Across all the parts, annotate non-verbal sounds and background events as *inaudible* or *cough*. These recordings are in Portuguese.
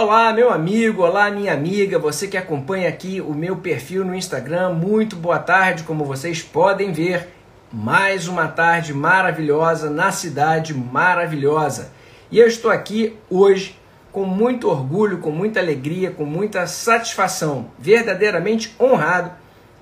Olá, meu amigo, olá, minha amiga, você que acompanha aqui o meu perfil no Instagram, muito boa tarde, como vocês podem ver, mais uma tarde maravilhosa na cidade maravilhosa. E eu estou aqui hoje com muito orgulho, com muita alegria, com muita satisfação, verdadeiramente honrado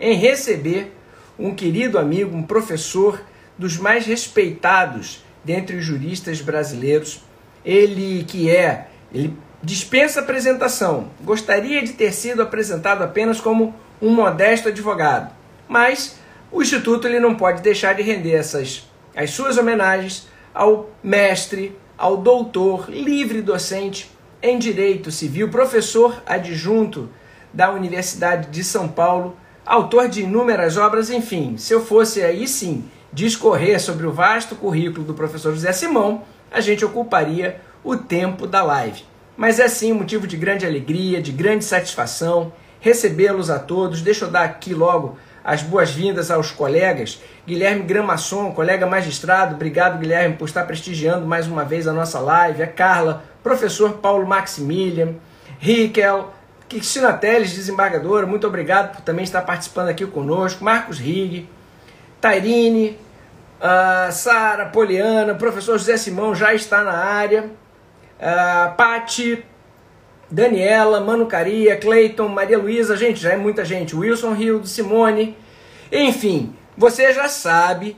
em receber um querido amigo, um professor dos mais respeitados dentre os juristas brasileiros, ele que é, ele dispensa apresentação. Gostaria de ter sido apresentado apenas como um modesto advogado, mas o instituto ele não pode deixar de render essas as suas homenagens ao mestre, ao doutor, livre docente em direito civil, professor adjunto da Universidade de São Paulo, autor de inúmeras obras, enfim, se eu fosse aí sim discorrer sobre o vasto currículo do professor José Simão, a gente ocuparia o tempo da live. Mas é sim motivo de grande alegria, de grande satisfação recebê-los a todos. Deixa eu dar aqui logo as boas-vindas aos colegas. Guilherme Gramasson, colega magistrado, obrigado Guilherme por estar prestigiando mais uma vez a nossa live. A Carla, professor Paulo Maximilian, Riquel, Cristina Teles, desembargadora, muito obrigado por também estar participando aqui conosco. Marcos Rig, Tairine, uh, Sara, Poliana, professor José Simão já está na área uh, Daniela, Mano Caria, Cleiton, Maria Luísa, gente, já é muita gente, Wilson Rio, Simone, enfim, você já sabe,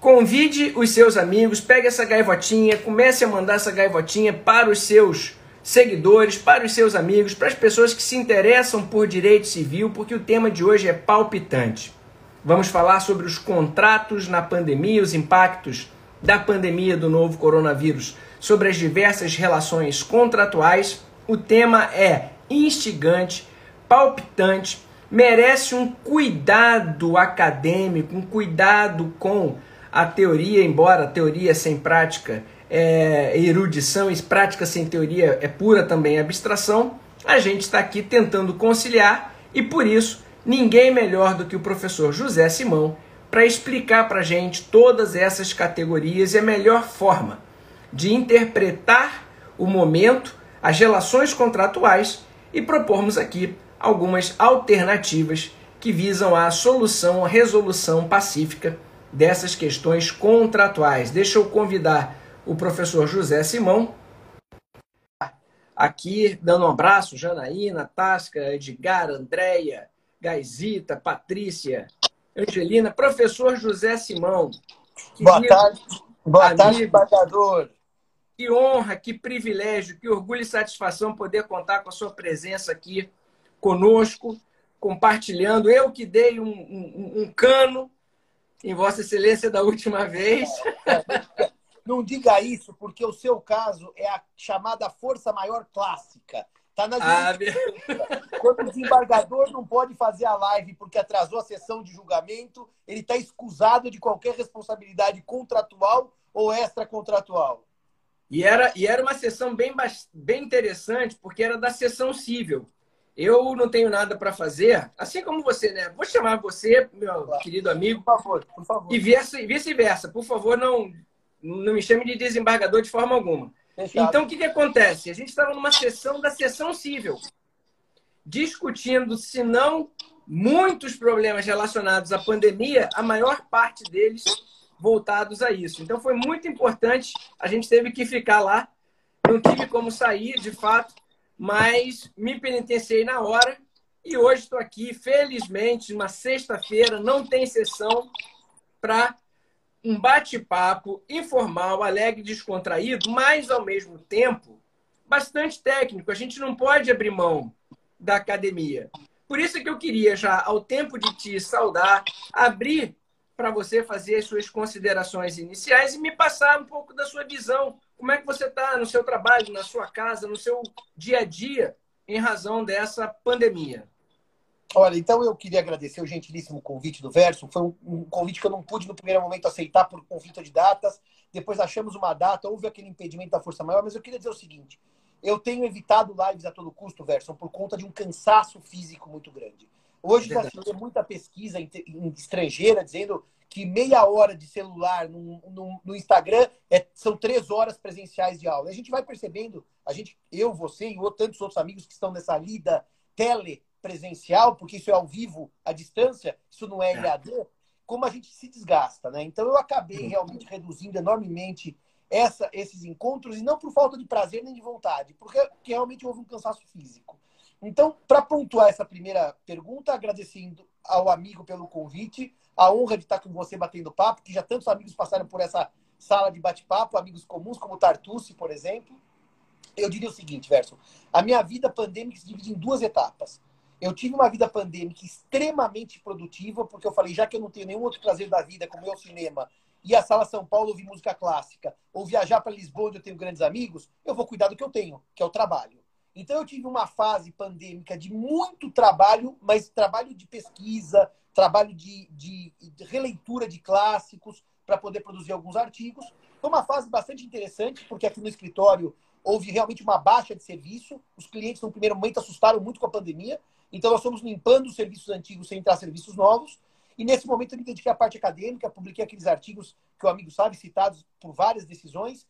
convide os seus amigos, pegue essa gaivotinha, comece a mandar essa gaivotinha para os seus seguidores, para os seus amigos, para as pessoas que se interessam por direito civil, porque o tema de hoje é palpitante. Vamos falar sobre os contratos na pandemia, os impactos da pandemia do novo coronavírus sobre as diversas relações contratuais. O tema é instigante, palpitante, merece um cuidado acadêmico, um cuidado com a teoria, embora a teoria sem prática é erudição e prática sem teoria é pura também abstração. A gente está aqui tentando conciliar e por isso ninguém melhor do que o professor José Simão para explicar para a gente todas essas categorias e a melhor forma de interpretar o momento, as relações contratuais e propormos aqui algumas alternativas que visam a solução, a resolução pacífica dessas questões contratuais. Deixa eu convidar o professor José Simão aqui dando um abraço, Janaína, Tasca, Edgar, Andréia, Gaisita, Patrícia, Angelina, professor José Simão. Boa tarde, boa amigo, tarde, embaixador. Que honra, que privilégio, que orgulho e satisfação poder contar com a sua presença aqui conosco, compartilhando. Eu que dei um, um, um cano em Vossa Excelência da última vez. *laughs* Não diga isso, porque o seu caso é a chamada força maior clássica. Tá na ah, Quando o desembargador não pode fazer a live porque atrasou a sessão de julgamento, ele está escusado de qualquer responsabilidade contratual ou extracontratual. E era, e era uma sessão bem, bem interessante, porque era da sessão civil. Eu não tenho nada para fazer, assim como você, né? Vou chamar você, meu claro. querido amigo. Por favor, por favor. E vice-versa. Por favor, não, não me chame de desembargador de forma alguma. Então, o que, que acontece? A gente estava numa sessão da sessão civil, discutindo, se não muitos problemas relacionados à pandemia, a maior parte deles voltados a isso. Então foi muito importante, a gente teve que ficar lá, não tive como sair de fato, mas me penitenciei na hora e hoje estou aqui, felizmente, uma sexta-feira, não tem sessão, para um bate-papo informal, alegre, descontraído, mas ao mesmo tempo bastante técnico. A gente não pode abrir mão da academia. Por isso que eu queria já, ao tempo de te saudar, abrir para você fazer as suas considerações iniciais e me passar um pouco da sua visão. Como é que você está no seu trabalho, na sua casa, no seu dia a dia, em razão dessa pandemia? Olha, então eu queria agradecer o gentilíssimo convite do Verso. Foi um, convite que eu não pude no primeiro momento aceitar por conflito de datas. Depois achamos uma data, houve aquele impedimento da força maior, mas eu queria dizer o seguinte: eu tenho evitado lives a todo custo, Verso, por conta de um cansaço físico muito grande. Hoje já se lê muita pesquisa estrangeira dizendo que meia hora de celular no, no, no Instagram é, são três horas presenciais de aula. A gente vai percebendo, a gente, eu, você e tantos outros amigos que estão nessa lida telepresencial, porque isso é ao vivo, à distância, isso não é EAD, como a gente se desgasta, né? Então eu acabei realmente reduzindo enormemente essa, esses encontros, e não por falta de prazer nem de vontade, porque, porque realmente houve um cansaço físico. Então, para pontuar essa primeira pergunta, agradecendo ao amigo pelo convite, a honra de estar com você batendo papo, que já tantos amigos passaram por essa sala de bate-papo, amigos comuns, como Tartucci, por exemplo. Eu diria o seguinte, Verso, a minha vida pandêmica se divide em duas etapas. Eu tive uma vida pandêmica extremamente produtiva, porque eu falei, já que eu não tenho nenhum outro prazer da vida, como é o cinema, e a Sala São Paulo ouvir música clássica, ou viajar para Lisboa, onde eu tenho grandes amigos, eu vou cuidar do que eu tenho, que é o trabalho. Então eu tive uma fase pandêmica de muito trabalho, mas trabalho de pesquisa, trabalho de, de, de releitura de clássicos para poder produzir alguns artigos. Foi uma fase bastante interessante, porque aqui no escritório houve realmente uma baixa de serviço. Os clientes, no primeiro momento, assustaram muito com a pandemia. Então, nós fomos limpando os serviços antigos sem entrar serviços novos. E nesse momento, eu me dediquei à parte acadêmica, publiquei aqueles artigos que o amigo sabe, citados por várias decisões.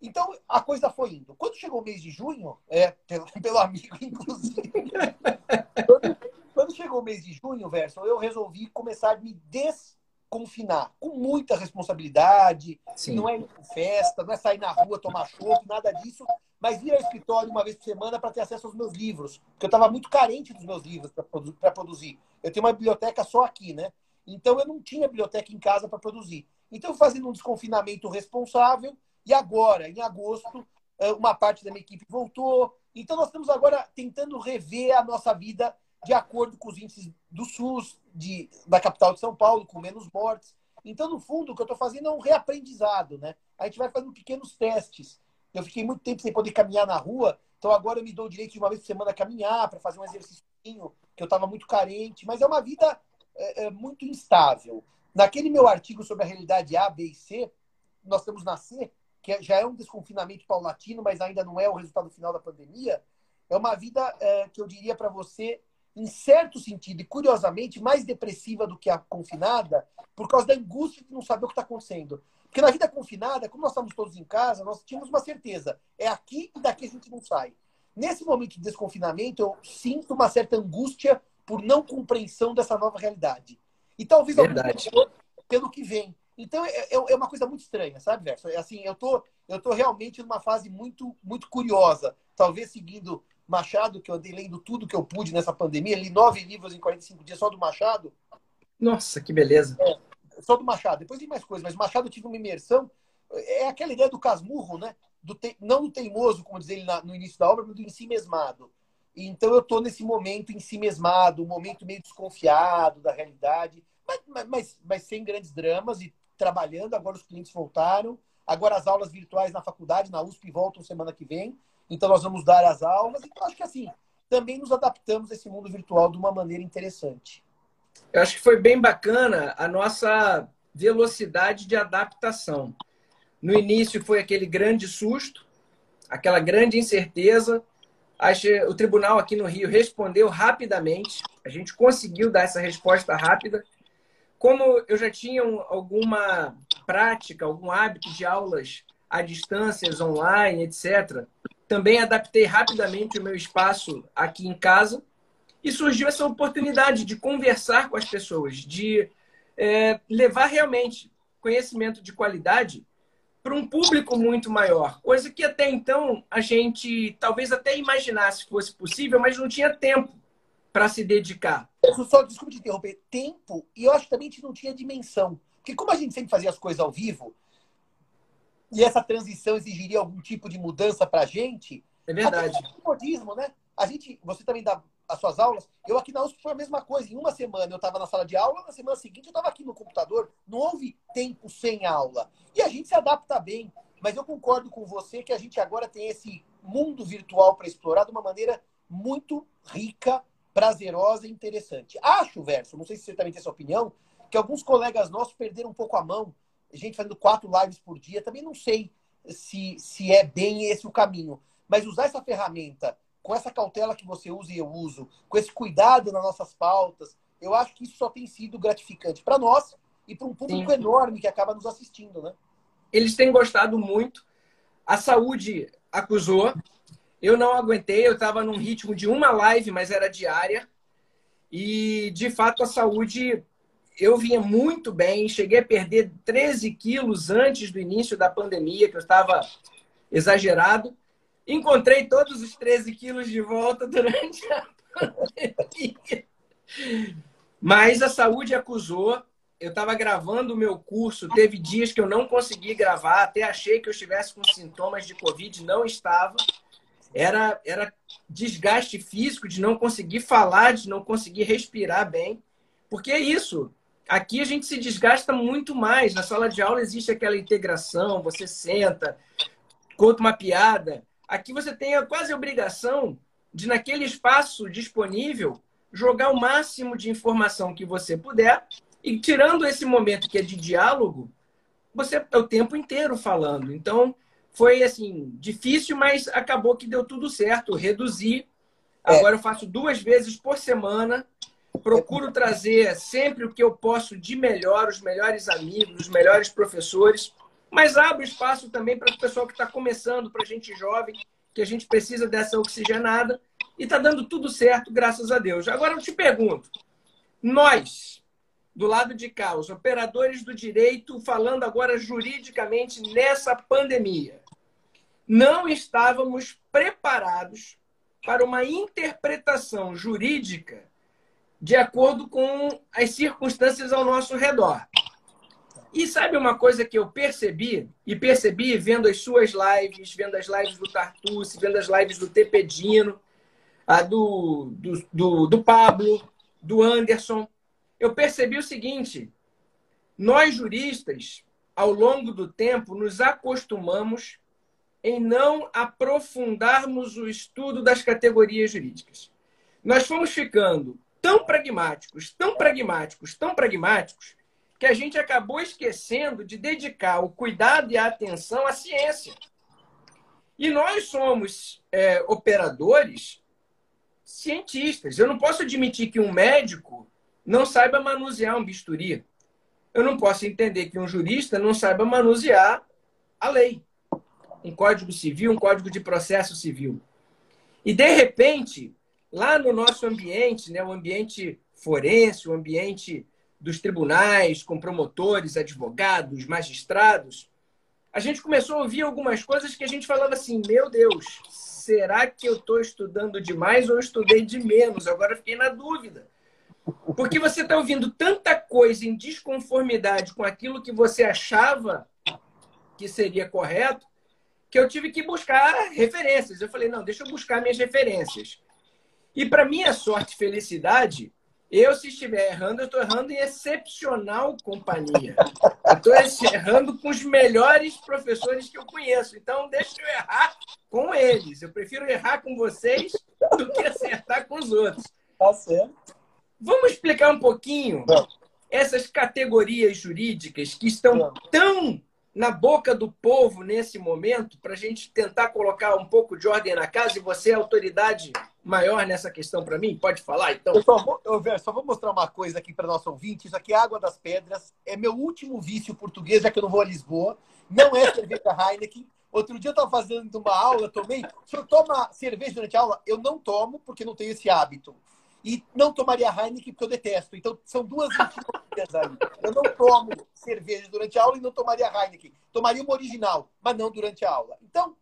Então, a coisa foi indo. Quando chegou o mês de junho, é, pelo, *laughs* pelo amigo, inclusive, *laughs* quando, quando, chegou o mês de junho, Verso, eu resolvi começar a me desconfinar, com muita responsabilidade. Sim. Não é ir festa, não é sair na rua, tomar chopp, nada disso, mas ir ao escritório uma vez por semana para ter acesso aos meus livros, porque eu estava muito carente dos meus livros para produzir. Eu tenho uma biblioteca só aqui, né? Então, eu não tinha biblioteca em casa para produzir. Então, fazendo um desconfinamento responsável, e agora, em agosto, eh, uma parte da minha equipe voltou. Então, nós estamos agora tentando rever a nossa vida de acordo com os índices do SUS, de, da capital de São Paulo, com menos mortes. Então, no fundo, o que eu estou fazendo é um reaprendizado, né? A gente vai fazendo pequenos testes. Eu fiquei muito tempo sem poder caminhar na rua, então agora eu me dou o direito de uma vez por semana caminhar, para fazer um exercício que eu estava muito carente. Mas é uma vida é, é, muito instável. Naquele meu artigo sobre a realidade A, B e C, nós estamos na C, que já é um desconfinamento paulatino, mas ainda não é o resultado final da pandemia, é uma vida é, que eu diria para você, em certo sentido, e curiosamente, mais depressiva do que a confinada, por causa da angústia de não saber o que está acontecendo. Porque na vida confinada, como nós estamos todos em casa, nós tínhamos uma certeza: é aqui e daqui a gente não sai. Nesse momento de desconfinamento, eu sinto uma certa angústia por não compreensão dessa nova realidade. E talvez Verdade. pelo que vem. Então é, é, é uma coisa muito estranha, sabe, Verso? É assim, eu tô, eu tô realmente numa fase muito, muito curiosa. Talvez seguindo Machado, que eu andei lendo tudo que eu pude nessa pandemia, li nove livros em 45 dias só do Machado. Nossa, que beleza. É, só do Machado. Depois tem mais coisas, mas Machado eu tive uma imersão. É aquela ideia do casmurro, né? Do te... Não do teimoso, como diz ele no início da obra, mas do ensimesmado. Então eu estou nesse momento ensimesmado, um momento meio desconfiado da realidade, mas, mas, mas sem grandes dramas e trabalhando, agora os clientes voltaram. Agora as aulas virtuais na faculdade, na USP, voltam semana que vem. Então nós vamos dar as aulas. Então acho que assim, também nos adaptamos a esse mundo virtual de uma maneira interessante. Eu acho que foi bem bacana a nossa velocidade de adaptação. No início foi aquele grande susto, aquela grande incerteza. O tribunal aqui no Rio respondeu rapidamente. A gente conseguiu dar essa resposta rápida como eu já tinha alguma prática, algum hábito de aulas à distância, online, etc., também adaptei rapidamente o meu espaço aqui em casa e surgiu essa oportunidade de conversar com as pessoas, de é, levar realmente conhecimento de qualidade para um público muito maior, coisa que até então a gente talvez até imaginasse que fosse possível, mas não tinha tempo para se dedicar. Eu só, desculpe te interromper, tempo, e eu acho que também a gente não tinha dimensão. Porque como a gente sempre fazia as coisas ao vivo, e essa transição exigiria algum tipo de mudança para a gente. É verdade. Até modismo, né? A gente, você também dá as suas aulas. Eu aqui na USP foi a mesma coisa. Em uma semana eu estava na sala de aula, na semana seguinte eu estava aqui no computador. Não houve tempo sem aula. E a gente se adapta bem. Mas eu concordo com você que a gente agora tem esse mundo virtual para explorar de uma maneira muito rica prazerosa e interessante. Acho, Verso, não sei se você também tem essa opinião, que alguns colegas nossos perderam um pouco a mão. Gente fazendo quatro lives por dia, também não sei se, se é bem esse o caminho. Mas usar essa ferramenta com essa cautela que você usa e eu uso, com esse cuidado nas nossas pautas, eu acho que isso só tem sido gratificante para nós e para um público Sim. enorme que acaba nos assistindo, né? Eles têm gostado muito. A saúde acusou. Eu não aguentei, eu estava num ritmo de uma live, mas era diária. E, de fato, a saúde, eu vinha muito bem. Cheguei a perder 13 quilos antes do início da pandemia, que eu estava exagerado. Encontrei todos os 13 quilos de volta durante a pandemia. Mas a saúde acusou. Eu estava gravando o meu curso, teve dias que eu não consegui gravar, até achei que eu estivesse com sintomas de Covid, não estava. Era, era desgaste físico de não conseguir falar, de não conseguir respirar bem. Porque é isso. Aqui a gente se desgasta muito mais. Na sala de aula existe aquela integração, você senta, conta uma piada. Aqui você tem a quase obrigação de, naquele espaço disponível, jogar o máximo de informação que você puder. E tirando esse momento que é de diálogo, você é o tempo inteiro falando. Então, foi assim, difícil, mas acabou que deu tudo certo. Reduzi. É. Agora eu faço duas vezes por semana. Procuro trazer sempre o que eu posso de melhor, os melhores amigos, os melhores professores mas abre espaço também para o pessoal que está começando, para a gente jovem, que a gente precisa dessa oxigenada. E está dando tudo certo, graças a Deus. Agora eu te pergunto: nós, do lado de cá, os operadores do direito, falando agora juridicamente nessa pandemia, não estávamos preparados para uma interpretação jurídica de acordo com as circunstâncias ao nosso redor. E sabe uma coisa que eu percebi? E percebi vendo as suas lives, vendo as lives do Tartucci, vendo as lives do Tepedino, a do, do, do, do Pablo, do Anderson. Eu percebi o seguinte: nós juristas, ao longo do tempo, nos acostumamos em não aprofundarmos o estudo das categorias jurídicas. Nós fomos ficando tão pragmáticos, tão pragmáticos, tão pragmáticos, que a gente acabou esquecendo de dedicar o cuidado e a atenção à ciência. E nós somos é, operadores cientistas. Eu não posso admitir que um médico não saiba manusear um bisturi. Eu não posso entender que um jurista não saiba manusear a lei. Um código civil, um código de processo civil. E, de repente, lá no nosso ambiente, né, o ambiente forense, o ambiente dos tribunais, com promotores, advogados, magistrados, a gente começou a ouvir algumas coisas que a gente falava assim: meu Deus, será que eu estou estudando demais ou estudei de menos? Agora fiquei na dúvida. Porque você está ouvindo tanta coisa em desconformidade com aquilo que você achava que seria correto, que eu tive que buscar referências. Eu falei: não, deixa eu buscar minhas referências. E para minha sorte e felicidade, eu, se estiver errando, eu estou errando em excepcional companhia. Estou errando com os melhores professores que eu conheço. Então, deixa eu errar com eles. Eu prefiro errar com vocês do que acertar com os outros. Tá certo. Vamos explicar um pouquinho essas categorias jurídicas que estão tão na boca do povo nesse momento, para a gente tentar colocar um pouco de ordem na casa, e você é autoridade maior nessa questão para mim? Pode falar, então? Eu só vou, eu, só vou mostrar uma coisa aqui para nosso ouvinte. Isso aqui é Água das Pedras. É meu último vício português, já que eu não vou a Lisboa. Não é *laughs* cerveja Heineken. Outro dia eu estava fazendo uma aula, tomei. O senhor toma cerveja durante a aula? Eu não tomo, porque não tenho esse hábito. E não tomaria Heineken, porque eu detesto. Então, são duas mentiras aí. Eu não tomo cerveja durante a aula e não tomaria Heineken. Tomaria uma original, mas não durante a aula. Então,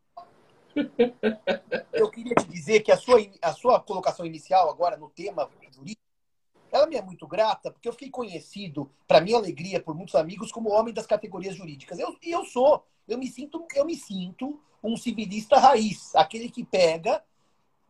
eu queria te dizer que a sua, a sua colocação inicial agora no tema jurídico, ela me é muito grata, porque eu fiquei conhecido, para minha alegria, por muitos amigos, como homem das categorias jurídicas. Eu, e eu sou. Eu me sinto, eu me sinto um civilista raiz, aquele que pega,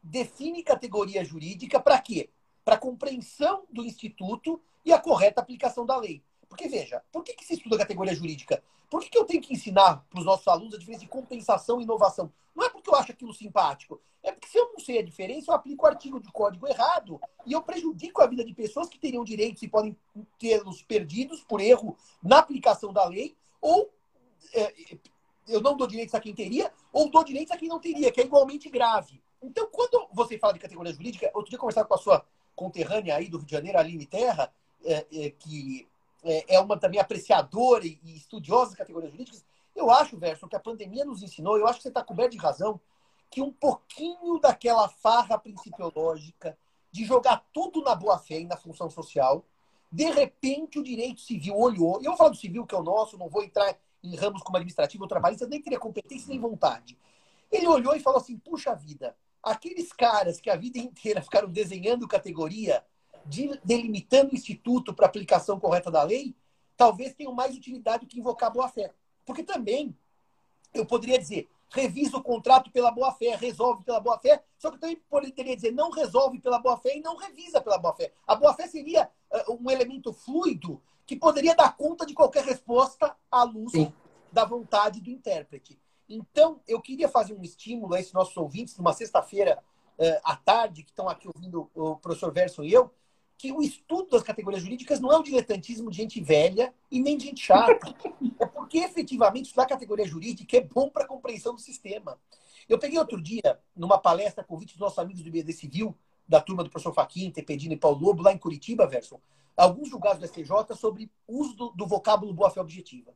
define categoria jurídica para quê? para compreensão do Instituto e a correta aplicação da lei. Porque, veja, por que, que se estuda categoria jurídica? Por que, que eu tenho que ensinar para os nossos alunos a diferença de compensação e inovação? Não é porque eu acho aquilo simpático. É porque se eu não sei a diferença, eu aplico o artigo de código errado e eu prejudico a vida de pessoas que teriam direitos e podem tê-los perdidos por erro na aplicação da lei, ou é, eu não dou direitos a quem teria, ou dou direitos a quem não teria, que é igualmente grave. Então, quando você fala de categoria jurídica, outro dia eu conversava com a sua conterrânea aí do Rio de Janeiro, Aline Terra, é, é, que é, é uma também apreciadora e, estudiosa de categorias jurídicas, eu acho, Verso, que a pandemia nos ensinou, eu acho que você está coberto de razão, que um pouquinho daquela farra principiológica de jogar tudo na boa-fé e na função social, de repente o direito civil olhou, e eu vou falar do civil, que é o nosso, não vou entrar em ramos como administrativo ou trabalhista, nem teria competência nem vontade. Ele olhou e falou assim: puxa vida, aqueles caras que a vida inteira ficaram desenhando categoria, delimitando o instituto para aplicação correta da lei, talvez tenham mais utilidade do que invocar boa-fé. Porque também eu poderia dizer, revisa o contrato pela boa-fé, resolve pela boa-fé, só que eu também poderia dizer, não resolve pela boa-fé e não revisa pela boa-fé. A boa-fé seria uh, um elemento fluido que poderia dar conta de qualquer resposta à luz Sim. da vontade do intérprete. Então, eu queria fazer um estímulo a esses nossos ouvintes, numa sexta-feira uh, à tarde, que estão aqui ouvindo o professor Verso e eu, que o estudo das categorias jurídicas não é o diletantismo de gente velha e nem de gente chata. *laughs* É porque, efetivamente, estudar categoria jurídica é bom para a compreensão do sistema. Eu peguei outro dia, numa palestra, convite dos nossos amigos do IBD Civil, da turma do professor Faquim, Tepedino e Paulo Lobo, lá em Curitiba, Verson, alguns julgados do STJ sobre uso do, do vocábulo boa-fé objetiva.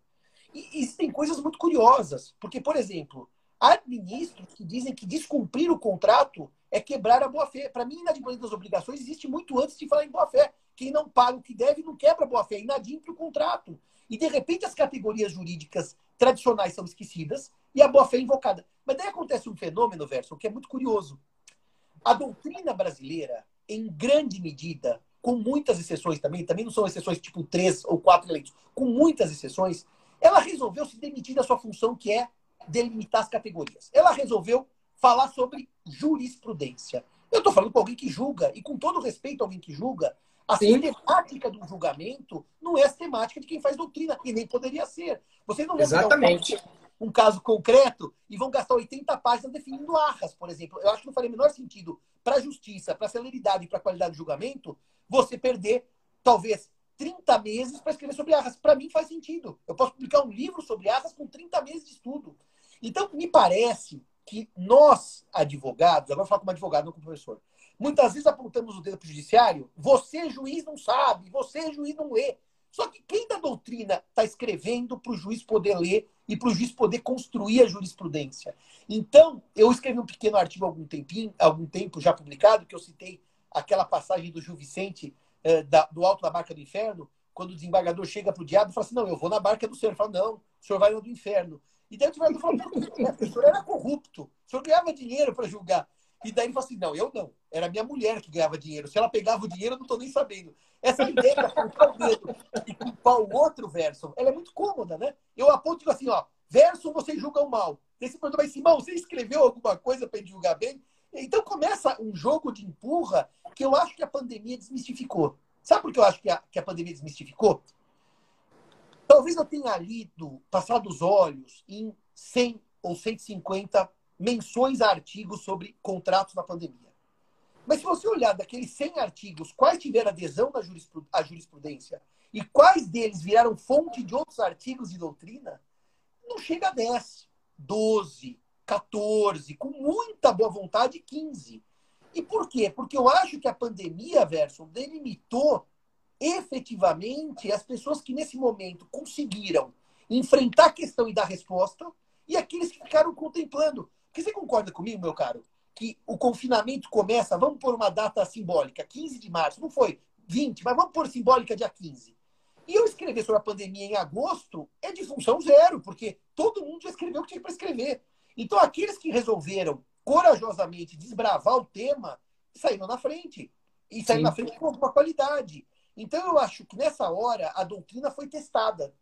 E existem coisas muito curiosas, porque, por exemplo, há ministros que dizem que descumprir o contrato é quebrar a boa-fé. Para mim, inadimplemento das obrigações existe muito antes de falar em boa-fé. Quem não paga o que deve não quebra boa-fé, inadimpre o contrato. E, de repente, as categorias jurídicas tradicionais são esquecidas e a boa-fé é invocada. Mas daí acontece um fenômeno, Verso, que é muito curioso. A doutrina brasileira, em grande medida, com muitas exceções também, também não são exceções tipo três ou quatro eleitos, com muitas exceções, ela resolveu se demitir da sua função, que é delimitar as categorias. Ela resolveu falar sobre jurisprudência. Eu estou falando com alguém que julga, e com todo respeito a alguém que julga, a Sim. sistemática do julgamento não é a sistemática de quem faz doutrina, e nem poderia ser. Vocês não vão Exatamente. Um, caso, um caso concreto e vão gastar 80 páginas definindo arras, por exemplo. Eu acho que não faria o menor sentido para a justiça, para a celeridade e para a qualidade do julgamento, você perder, talvez, 30 meses para escrever sobre arras. Para mim faz sentido. Eu posso publicar um livro sobre arras com 30 meses de estudo. Então, me parece que nós, advogados, agora vou falar como advogado, não como professor, muitas vezes apontamos o dedo para o judiciário, você, juiz, não sabe, você, juiz, não lê. Só que quem da doutrina está escrevendo para o juiz poder ler e para o juiz poder construir a jurisprudência? Então, eu escrevi um pequeno artigo há algum tempinho, algum tempo já publicado, que eu citei aquela passagem do Gil Vicente, eh, da, do alto da barca do inferno, quando o desembargador chega para o diabo e fala assim, não, eu vou na barca do senhor. Ele fala, não, o senhor vai no do inferno. E daí o advogado falou, o senhor era corrupto, o senhor ganhava dinheiro para julgar. E daí ele falou assim, não, eu não. Era minha mulher que ganhava dinheiro. Se ela pegava o dinheiro, eu não estou nem sabendo. Essa ideia de apontar o dedo e culpar o outro verso, ela é muito cômoda, né? Eu aponto e digo assim, ó, verso vocês julgam mal. Esse pergunta, mas Simão, você escreveu alguma coisa para julgar bem? Então começa um jogo de empurra que eu acho que a pandemia desmistificou. Sabe por que eu acho que a, que a pandemia desmistificou? Talvez eu tenha lido, passado os olhos, em 100 ou 150 menções a artigos sobre contratos na pandemia. Mas se você olhar daqueles 100 artigos, quais tiveram adesão à jurisprudência e quais deles viraram fonte de outros artigos de doutrina, não chega a 10, 12, 14, com muita boa vontade, 15. E por quê? Porque eu acho que a pandemia, Verso, delimitou efetivamente as pessoas que nesse momento conseguiram enfrentar a questão e dar resposta e aqueles que ficaram contemplando. Porque você concorda comigo, meu caro, que o confinamento começa, vamos pôr uma data simbólica, 15 de março, não foi 20, mas vamos pôr simbólica dia 15. E eu escrever sobre a pandemia em agosto é de função zero, porque todo mundo já escreveu o que tinha para escrever. Então, aqueles que resolveram corajosamente desbravar o tema saíram na frente. E saíram Sim. na frente com uma qualidade. Então, eu acho que nessa hora a doutrina foi testada,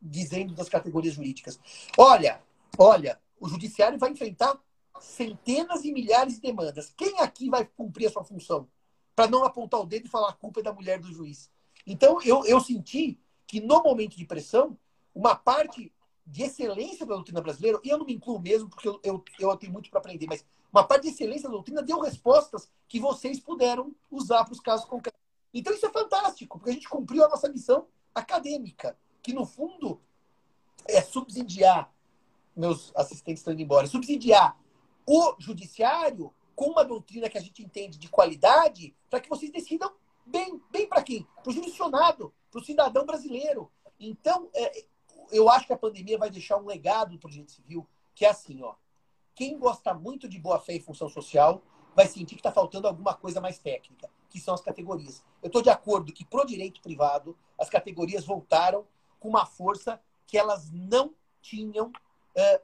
dizendo das categorias jurídicas. Olha, olha, o judiciário vai enfrentar centenas e milhares de demandas. Quem aqui vai cumprir a sua função? Para não apontar o dedo e falar a culpa é da mulher do juiz. Então, eu, eu senti que no momento de pressão, uma parte de excelência da doutrina brasileira, e eu não me incluo mesmo, porque eu, eu, eu tenho muito para aprender, mas uma parte de excelência da doutrina deu respostas que vocês puderam usar para os casos concretos. Então, isso é fantástico, porque a gente cumpriu a nossa missão acadêmica, que no fundo é subsidiar, meus assistentes estão indo embora, subsidiar o judiciário com uma doutrina que a gente entende de qualidade, para que vocês decidam bem, bem para quem? Para o jurisdicionado, para o cidadão brasileiro. Então, é, eu acho que a pandemia vai deixar um legado para o direito civil, que é assim, ó. Quem gosta muito de boa fé e função social vai sentir que está faltando alguma coisa mais técnica, que são as categorias. Eu estou de acordo que, pro direito privado, as categorias voltaram com uma força que elas não tinham, é,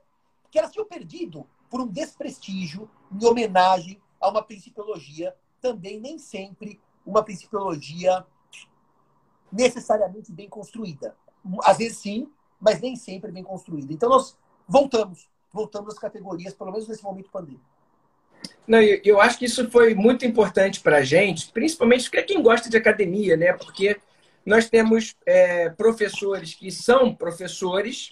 que elas tinham perdido por um desprestígio em homenagem a uma principiologia também nem sempre uma principiologia necessariamente bem construída. Às vezes sim, mas nem sempre bem construída. Então nós voltamos, voltamos às categorias, pelo menos nesse momento pandêmico. Não, eu acho que isso foi muito importante para a gente, principalmente para quem gosta de academia, né? Porque nós temos é, professores que são professores,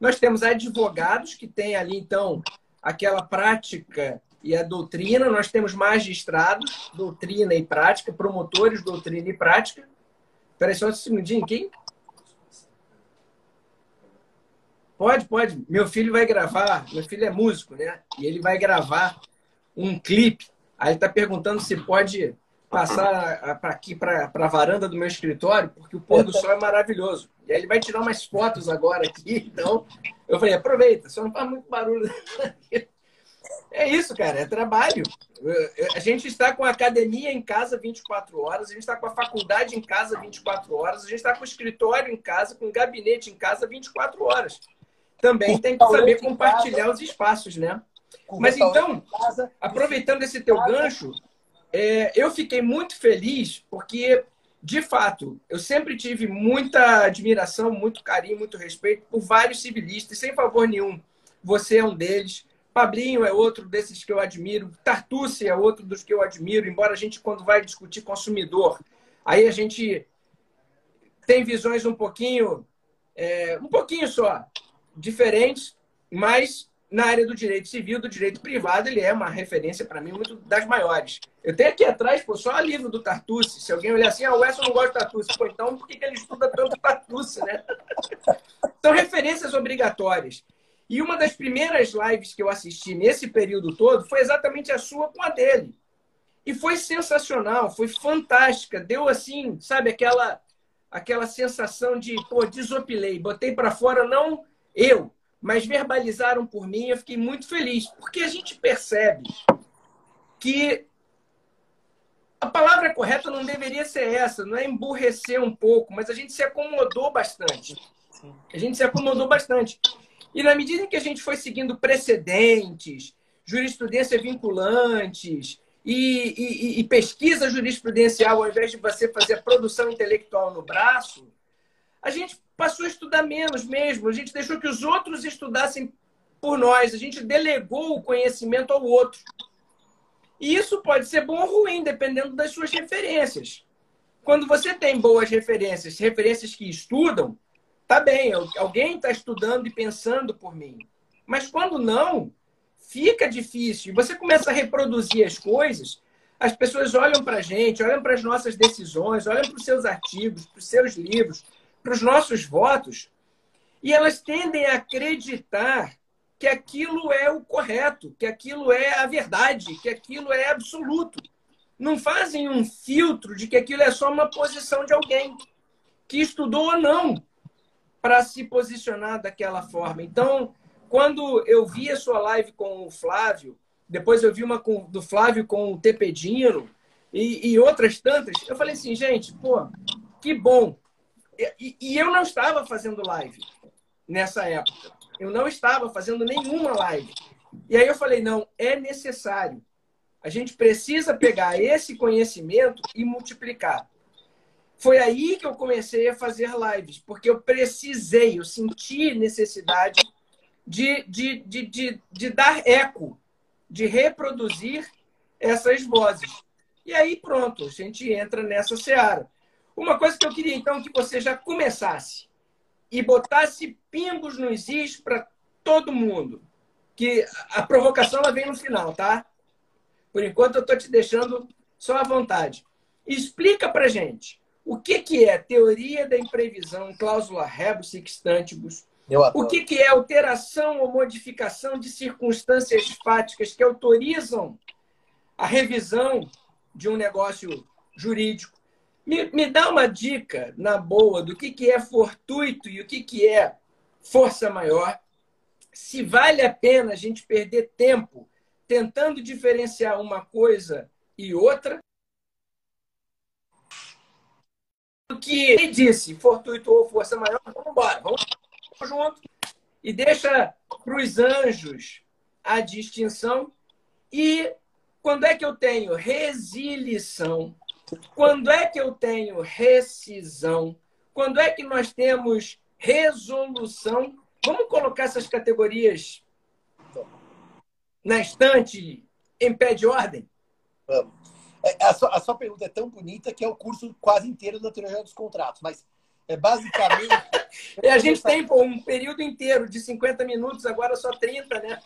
nós temos advogados que têm ali, então, aquela prática e a doutrina, nós temos magistrados, doutrina e prática, promotores, doutrina e prática. Espera só um segundinho, quem? Pode, pode. Meu filho vai gravar, meu filho é músico, né? E ele vai gravar um clipe. Aí ele está perguntando se pode passar para aqui, para a varanda do meu escritório, porque o pôr do sol é maravilhoso. E aí ele vai tirar umas fotos agora aqui. Então, eu falei, aproveita, só não faz muito barulho. *laughs* É isso, cara, é trabalho. A gente está com a academia em casa 24 horas, a gente está com a faculdade em casa 24 horas, a gente está com o escritório em casa, com o gabinete em casa 24 horas. Também tem que saber compartilhar os espaços, né? Mas então, aproveitando esse teu gancho, é, eu fiquei muito feliz porque, de fato, eu sempre tive muita admiração, muito carinho, muito respeito por vários civilistas, sem favor nenhum. Você é um deles. Pablinho é outro desses que eu admiro. Tartucci é outro dos que eu admiro, embora a gente, quando vai discutir consumidor, aí a gente tem visões um pouquinho, é, um pouquinho só, diferentes, mas na área do direito civil, do direito privado, ele é uma referência para mim muito das maiores. Eu tenho aqui atrás, pô, só livro do Tartucci. Se alguém olhar assim, ah, o Wesson não gosta de Tartucci. Pô, então por que, que ele estuda tanto Tartucci, né? *laughs* São referências obrigatórias. E uma das primeiras lives que eu assisti nesse período todo foi exatamente a sua com a dele. E foi sensacional, foi fantástica. Deu assim, sabe, aquela aquela sensação de, pô, desopilei, botei para fora não eu, mas verbalizaram por mim, eu fiquei muito feliz, porque a gente percebe que a palavra correta não deveria ser essa, não é emburrecer um pouco, mas a gente se acomodou bastante. A gente se acomodou bastante. E na medida em que a gente foi seguindo precedentes, jurisprudência vinculantes e, e, e, pesquisa jurisprudencial, ao invés de você fazer a produção intelectual no braço, a gente passou a estudar menos mesmo. A gente deixou que os outros estudassem por nós. A gente delegou o conhecimento ao outro. E isso pode ser bom ou ruim, dependendo das suas referências. Quando você tem boas referências, referências que estudam, Tá bem, alguém está estudando e pensando por mim. Mas quando não, fica difícil. Você começa a reproduzir as coisas, as pessoas olham para a gente, olham para as nossas decisões, olham para os seus artigos, para os seus livros, para os nossos votos, e elas tendem a acreditar que aquilo é o correto, que aquilo é a verdade, que aquilo é absoluto. Não fazem um filtro de que aquilo é só uma posição de alguém que estudou ou não para se posicionar daquela forma. Então, quando eu vi a sua live com o Flávio, depois eu vi uma com, do Flávio com o Tepedino e, e outras tantas, eu falei assim, gente, pô, que bom. E, e eu não estava fazendo live nessa época. Eu não estava fazendo nenhuma live. E aí eu falei, não, é necessário. A gente precisa pegar esse conhecimento e multiplicar. Foi aí que eu comecei a fazer lives, porque eu precisei, eu senti necessidade de, de, de, de, de dar eco, de reproduzir essas vozes. E aí, pronto, a gente entra nessa seara. Uma coisa que eu queria, então, que você já começasse e botasse pingos nos is para todo mundo. Que a provocação ela vem no final, tá? Por enquanto, eu estou te deixando só à vontade. Explica para gente o que, que é teoria da imprevisão, cláusula rebus sextantibus? O que, que é alteração ou modificação de circunstâncias fáticas que autorizam a revisão de um negócio jurídico. Me, me dá uma dica, na boa, do que, que é fortuito e o que, que é força maior. Se vale a pena a gente perder tempo tentando diferenciar uma coisa e outra. O que ele disse, fortuito ou força maior, vamos embora, vamos junto e deixa para os anjos a distinção. E quando é que eu tenho resilição? Quando é que eu tenho rescisão? Quando é que nós temos resolução? Vamos colocar essas categorias na estante em pé de ordem? Vamos. É, a, sua, a sua pergunta é tão bonita que é o curso quase inteiro da teoria dos contratos, mas é basicamente. *laughs* e a gente tem pô, um período inteiro de 50 minutos, agora só 30, né?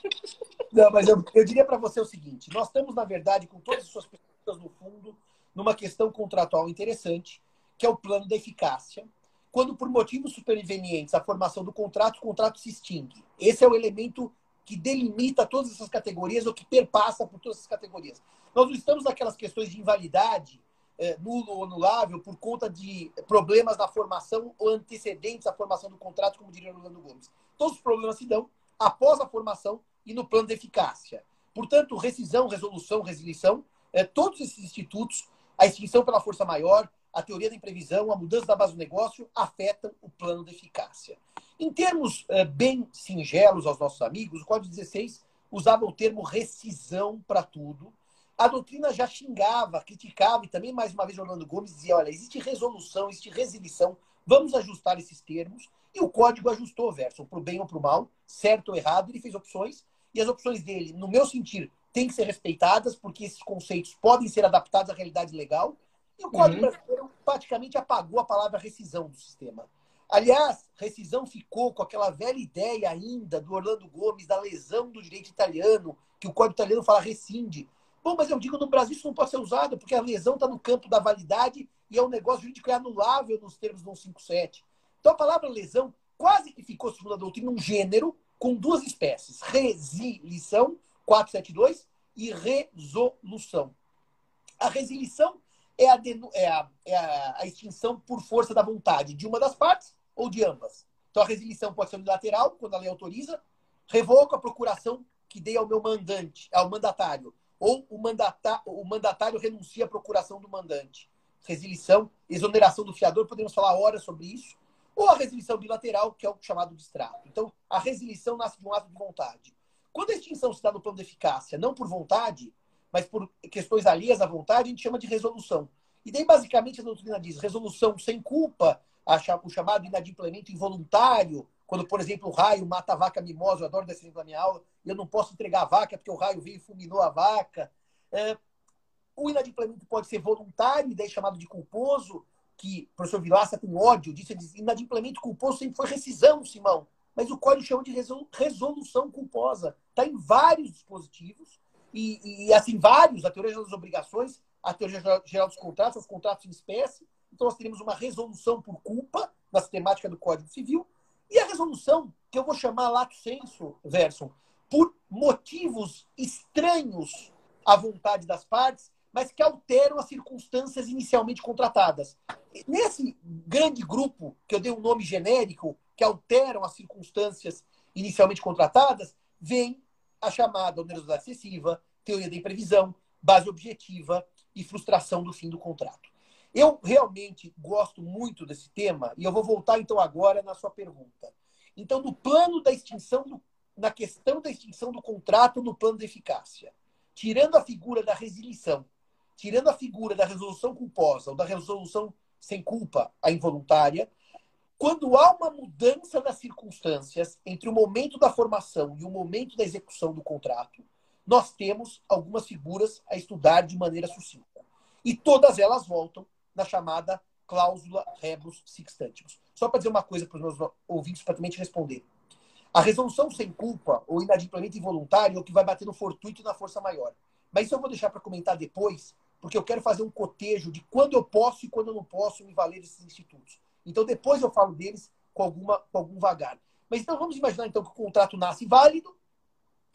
Não, mas eu, eu diria para você o seguinte: nós estamos, na verdade, com todas as suas perguntas no fundo, numa questão contratual interessante, que é o plano da eficácia. Quando, por motivos supervenientes, a formação do contrato, o contrato se extingue. Esse é o elemento que delimita todas essas categorias ou que perpassa por todas essas categorias. Nós não estamos naquelas questões de invalidade é, nulo ou anulável por conta de problemas na formação ou antecedentes à formação do contrato, como diria Orlando Gomes. Todos os problemas se dão após a formação e no plano de eficácia. Portanto, rescisão, resolução, resilição, é, todos esses institutos, a extinção pela força maior, a teoria da imprevisão, a mudança da base do negócio, afetam o plano de eficácia. Em termos é, bem singelos aos nossos amigos, o Código 16 usava o termo rescisão para tudo, a doutrina já xingava, criticava, e também, mais uma vez, Orlando Gomes dizia: olha, existe resolução, existe resilição, vamos ajustar esses termos. E o código ajustou, Verso, para o bem ou para o mal, certo ou errado, ele fez opções, e as opções dele, no meu sentir, têm que ser respeitadas, porque esses conceitos podem ser adaptados à realidade legal. E o Código uhum. Brasileiro praticamente apagou a palavra rescisão do sistema. Aliás, rescisão ficou com aquela velha ideia ainda do Orlando Gomes, da lesão do direito italiano, que o Código italiano fala rescinde. Bom, mas eu digo, no Brasil isso não pode ser usado, porque a lesão está no campo da validade e é um negócio jurídico anulável nos termos do 157. Então a palavra lesão quase que ficou, segundo a doutrina, um gênero com duas espécies: resilição, 472, e resolução. A resilição é, a, é, a, é a, extinção por força da vontade de uma das partes ou de ambas. Então a resilição pode ser unilateral, quando a lei autoriza, revoco a procuração que dei ao meu mandante, ao mandatário ou o, mandata, o mandatário renuncia à procuração do mandante. Resilição, exoneração do fiador, podemos falar horas sobre isso. Ou a resilição bilateral, que é o chamado distrato. Então, a resilição nasce de um ato de vontade. Quando a extinção se dá no plano de eficácia, não por vontade, mas por questões alheias à vontade, a gente chama de resolução. E daí, basicamente, a doutrina diz resolução sem culpa, o chamado inadimplemento involuntário, quando, por exemplo, o raio mata a vaca mimosa, eu adoro desse na minha aula, eu não posso entregar a vaca porque o raio veio e fulminou a vaca. É, o inadimplemento pode ser voluntário, e daí chamado de culposo, que o professor Vilaça tem ódio diz, inadimplemento culposo sempre foi rescisão, Simão. Mas o código chama de resolução culposa. Está em vários dispositivos, e, e, assim, vários, a teoria das obrigações, a teoria geral dos contratos, os contratos em espécie. Então, nós teremos uma resolução por culpa na sistemática do Código Civil, e a resolução, que eu vou chamar lato senso, Verson, por motivos estranhos à vontade das partes, mas que alteram as circunstâncias inicialmente contratadas. Nesse grande grupo, que eu dei um nome genérico, que alteram as circunstâncias inicialmente contratadas, vem a chamada onerosidade excessiva, teoria da imprevisão, base objetiva e frustração do fim do contrato. Eu realmente gosto muito desse tema e eu vou voltar então agora na sua pergunta. Então, no plano da extinção, do, na questão da extinção do contrato no plano de eficácia, tirando a figura da resilição, tirando a figura da resolução culposa ou da resolução sem culpa, a involuntária, quando há uma mudança das circunstâncias entre o momento da formação e o momento da execução do contrato, nós temos algumas figuras a estudar de maneira sucinta. E todas elas voltam na chamada cláusula rebus sextantibus. Só para dizer uma coisa para os meus ouvintes, para também te responder. A resolução sem culpa ou inadimplemento involuntário é o que vai bater no fortuito e na força maior. Mas isso eu vou deixar para comentar depois, porque eu quero fazer um cotejo de quando eu posso e quando eu não posso me valer desses institutos. Então depois eu falo deles com, alguma, com algum vagar. Mas então vamos imaginar então que o contrato nasce válido,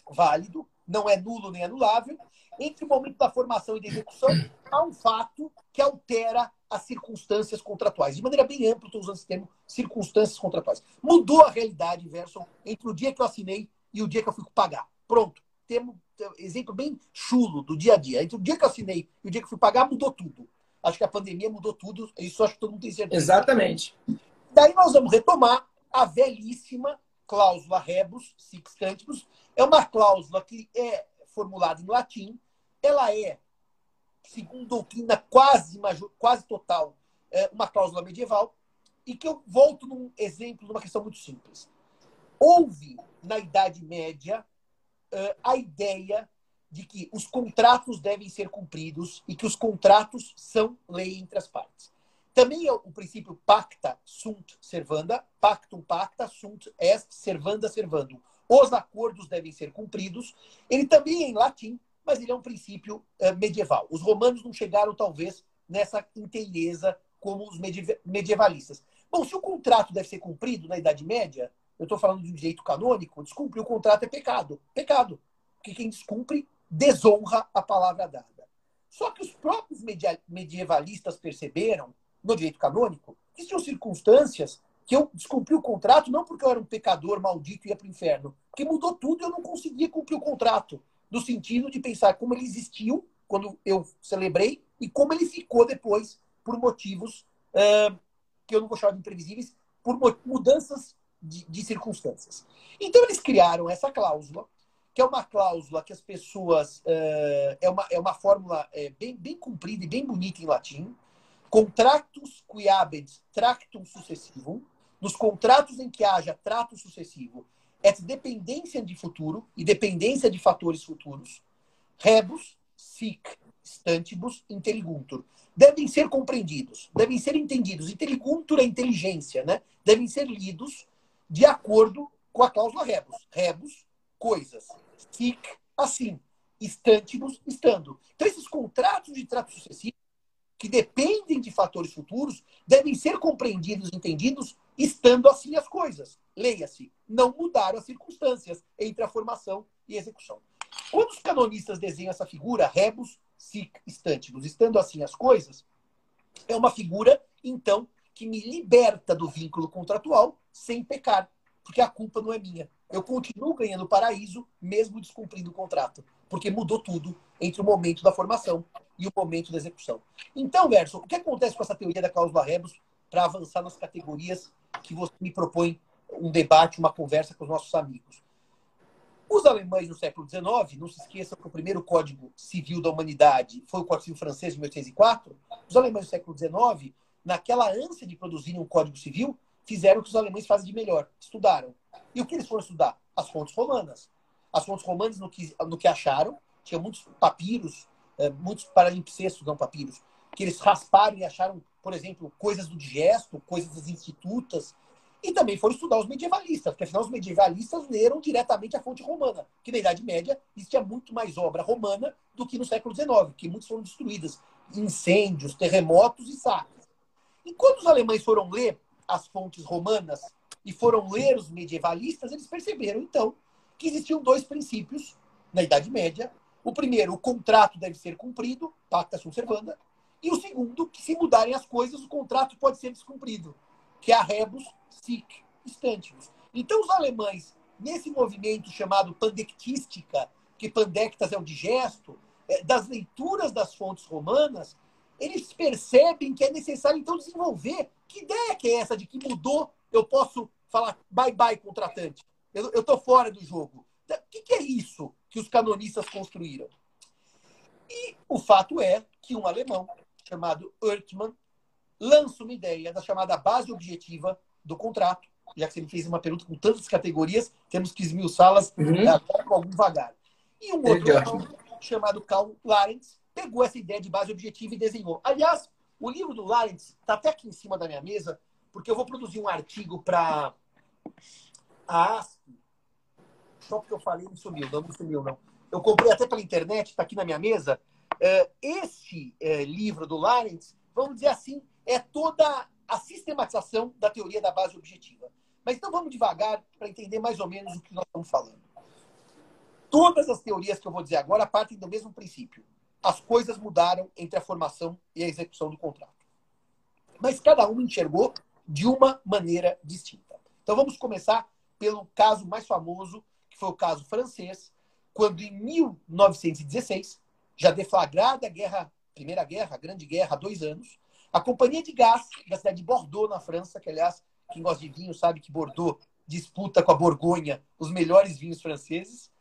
válido, não é nulo nem anulável. Entre o momento da formação e da execução, há um fato que altera as circunstâncias contratuais. De maneira bem ampla, estou usando esse termo, circunstâncias contratuais. Mudou a realidade, Verson, entre o dia que eu assinei e o dia que eu fui pagar. Pronto. Temos exemplo bem chulo do dia a dia. Entre o dia que eu assinei e o dia que eu fui pagar, mudou tudo. Acho que a pandemia mudou tudo. Isso acho que todo mundo tem certeza. Exatamente. Daí nós vamos retomar a velhíssima cláusula rebus six cantibus. É uma cláusula que é formulada em latim. Ela é, segundo doutrina quase, quase total, é uma cláusula medieval. E que eu volto num exemplo de uma questão muito simples. Houve, na Idade Média, a ideia de que os contratos devem ser cumpridos e que os contratos são lei entre as partes. Também é o princípio pacta sunt servanda, pactum pacta sunt est servanda servandum. Os acordos devem ser cumpridos. Ele também é em latim, mas ele é um princípio uh, medieval. Os romanos não chegaram, talvez, nessa inteireza como os medievalistas. Bom, se o contrato deve ser cumprido na Idade Média, eu estou falando de um direito canônico, descumprir o contrato é pecado. Pecado. Porque quem descumpre desonra a palavra dada. Só que os próprios medievalistas perceberam, no direito canônico, que tinham circunstâncias que eu descumpri o contrato não porque eu era um pecador maldito e ia para o inferno, porque mudou tudo e eu não conseguia cumprir o contrato, no sentido de pensar como ele existiu quando eu celebrei e como ele ficou depois por motivos uh, que eu não vou chamar de imprevisíveis, por mudanças de, de circunstâncias. Então eles criaram essa cláusula que é uma cláusula que as pessoas. Uh, é, uma, é uma fórmula é, bem, bem comprida e bem bonita em latim. Contractus quiabent tractum sucessivum. Nos contratos em que haja trato sucessivo, é dependência de futuro e dependência de fatores futuros. Rebus, sic, stantibus, intelliguntur. Devem ser compreendidos, devem ser entendidos. Intelliguntur é inteligência, né? Devem ser lidos de acordo com a cláusula rebus. Rebus, coisas. Sic, assim. Estantibus, estando. Então, esses contratos de trato sucessivo, que dependem de fatores futuros, devem ser compreendidos entendidos estando assim as coisas. Leia-se, não mudaram as circunstâncias entre a formação e a execução. Quando os canonistas desenham essa figura, rebus, sic, stantibus, estando assim as coisas, é uma figura, então, que me liberta do vínculo contratual sem pecar, porque a culpa não é minha eu continuo ganhando paraíso, mesmo descumprindo o contrato. Porque mudou tudo entre o momento da formação e o momento da execução. Então, Verso, o que acontece com essa teoria da cláusula rebus para avançar nas categorias que você me propõe um debate, uma conversa com os nossos amigos? Os alemães no século XIX, não se esqueçam que o primeiro Código Civil da Humanidade foi o Código Civil francês de 1804. Os alemães do século XIX, naquela ânsia de produzirem um Código Civil, fizeram o que os alemães fazem de melhor, estudaram. E o que eles foram estudar? As fontes romanas. As fontes romanas, no que, no que acharam, tinha muitos papiros, é, muitos paralimpsestos, não papiros, que eles rasparam e acharam, por exemplo, coisas do digesto, coisas das institutas, e também foram estudar os medievalistas, porque afinal os medievalistas leram diretamente a fonte romana, que na Idade Média existia muito mais obra romana do que no século XIX, que muitas foram destruídas, incêndios, terremotos e saques. E quando os alemães foram ler as fontes romanas e foram ler os medievalistas, eles perceberam, então, que existiam dois princípios na Idade Média. O primeiro, o contrato deve ser cumprido, pacta sunt servanda. E o segundo, que se mudarem as coisas, o contrato pode ser descumprido, que é a rebus sic stantibus. Então, os alemães, nesse movimento chamado pandectística, que pandectas é o digesto, é, das leituras das fontes romanas, eles percebem que é necessário, então, desenvolver que ideia que é essa de que mudou eu posso falar bye bye contratante. Eu estou fora do jogo. O que, que é isso que os canonistas construíram? E o fato é que um alemão chamado Ertmann lança uma ideia da chamada base objetiva do contrato. Já que você me fez uma pergunta com tantas categorias, temos que esmiuçá-las uhum. com algum vagar. E um outro alemão chamado Karl Larentz pegou essa ideia de base objetiva e desenhou. Aliás, o livro do Larentz está até aqui em cima da minha mesa porque eu vou produzir um artigo para a ASP. Só porque eu falei, não sumiu, não, não sumiu, não. Eu comprei até pela internet, está aqui na minha mesa. Uh, este uh, livro do Lawrence, vamos dizer assim, é toda a sistematização da teoria da base objetiva. Mas então vamos devagar para entender mais ou menos o que nós estamos falando. Todas as teorias que eu vou dizer agora partem do mesmo princípio. As coisas mudaram entre a formação e a execução do contrato. Mas cada um enxergou de uma maneira distinta. Então vamos começar pelo caso mais famoso, que foi o caso francês, quando em 1916, já deflagrada a guerra, Primeira Guerra, a Grande Guerra, há dois anos, a companhia de gás da cidade de Bordeaux, na França, que aliás, quem gosta de vinho sabe que Bordeaux disputa com a Borgonha os melhores vinhos franceses,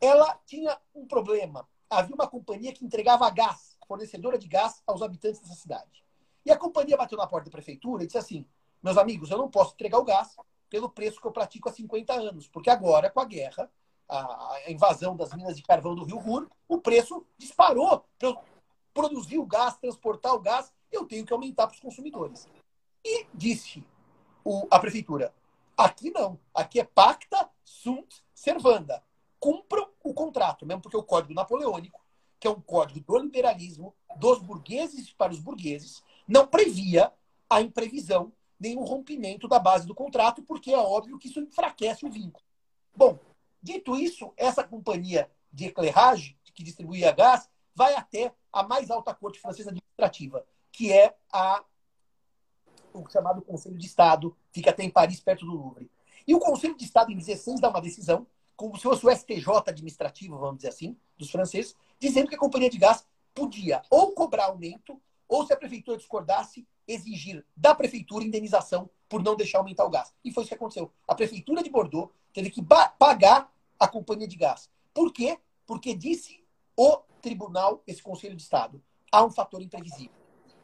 ela tinha um problema. Havia uma companhia que entregava gás, fornecedora de gás aos habitantes dessa cidade. E a companhia bateu na porta da prefeitura e disse assim: meus amigos, eu não posso entregar o gás pelo preço que eu pratico há 50 anos, porque agora, com a guerra, a invasão das minas de carvão do Rio Ruhr, o preço disparou. Para eu produzir o gás, transportar o gás, eu tenho que aumentar para os consumidores. E disse o, a prefeitura: aqui não, aqui é pacta sunt servanda. Cumpram o contrato, mesmo porque o Código Napoleônico, que é um código do liberalismo, dos burgueses para os burgueses, não previa a imprevisão nenhum rompimento da base do contrato, porque é óbvio que isso enfraquece o vínculo. Bom, dito isso, essa companhia de eclairage, que distribuía gás, vai até a mais alta corte francesa administrativa, que é a o chamado Conselho de Estado, fica até em Paris, perto do Louvre. E o Conselho de Estado, em 16, dá uma decisão, como se fosse o STJ administrativo, vamos dizer assim, dos franceses, dizendo que a companhia de gás podia ou cobrar aumento, ou se a prefeitura discordasse, exigir da prefeitura indenização por não deixar aumentar o gás. E foi isso que aconteceu. A prefeitura de Bordeaux teve que pagar a companhia de gás. Por quê? Porque disse o tribunal, esse Conselho de Estado, há um fator imprevisível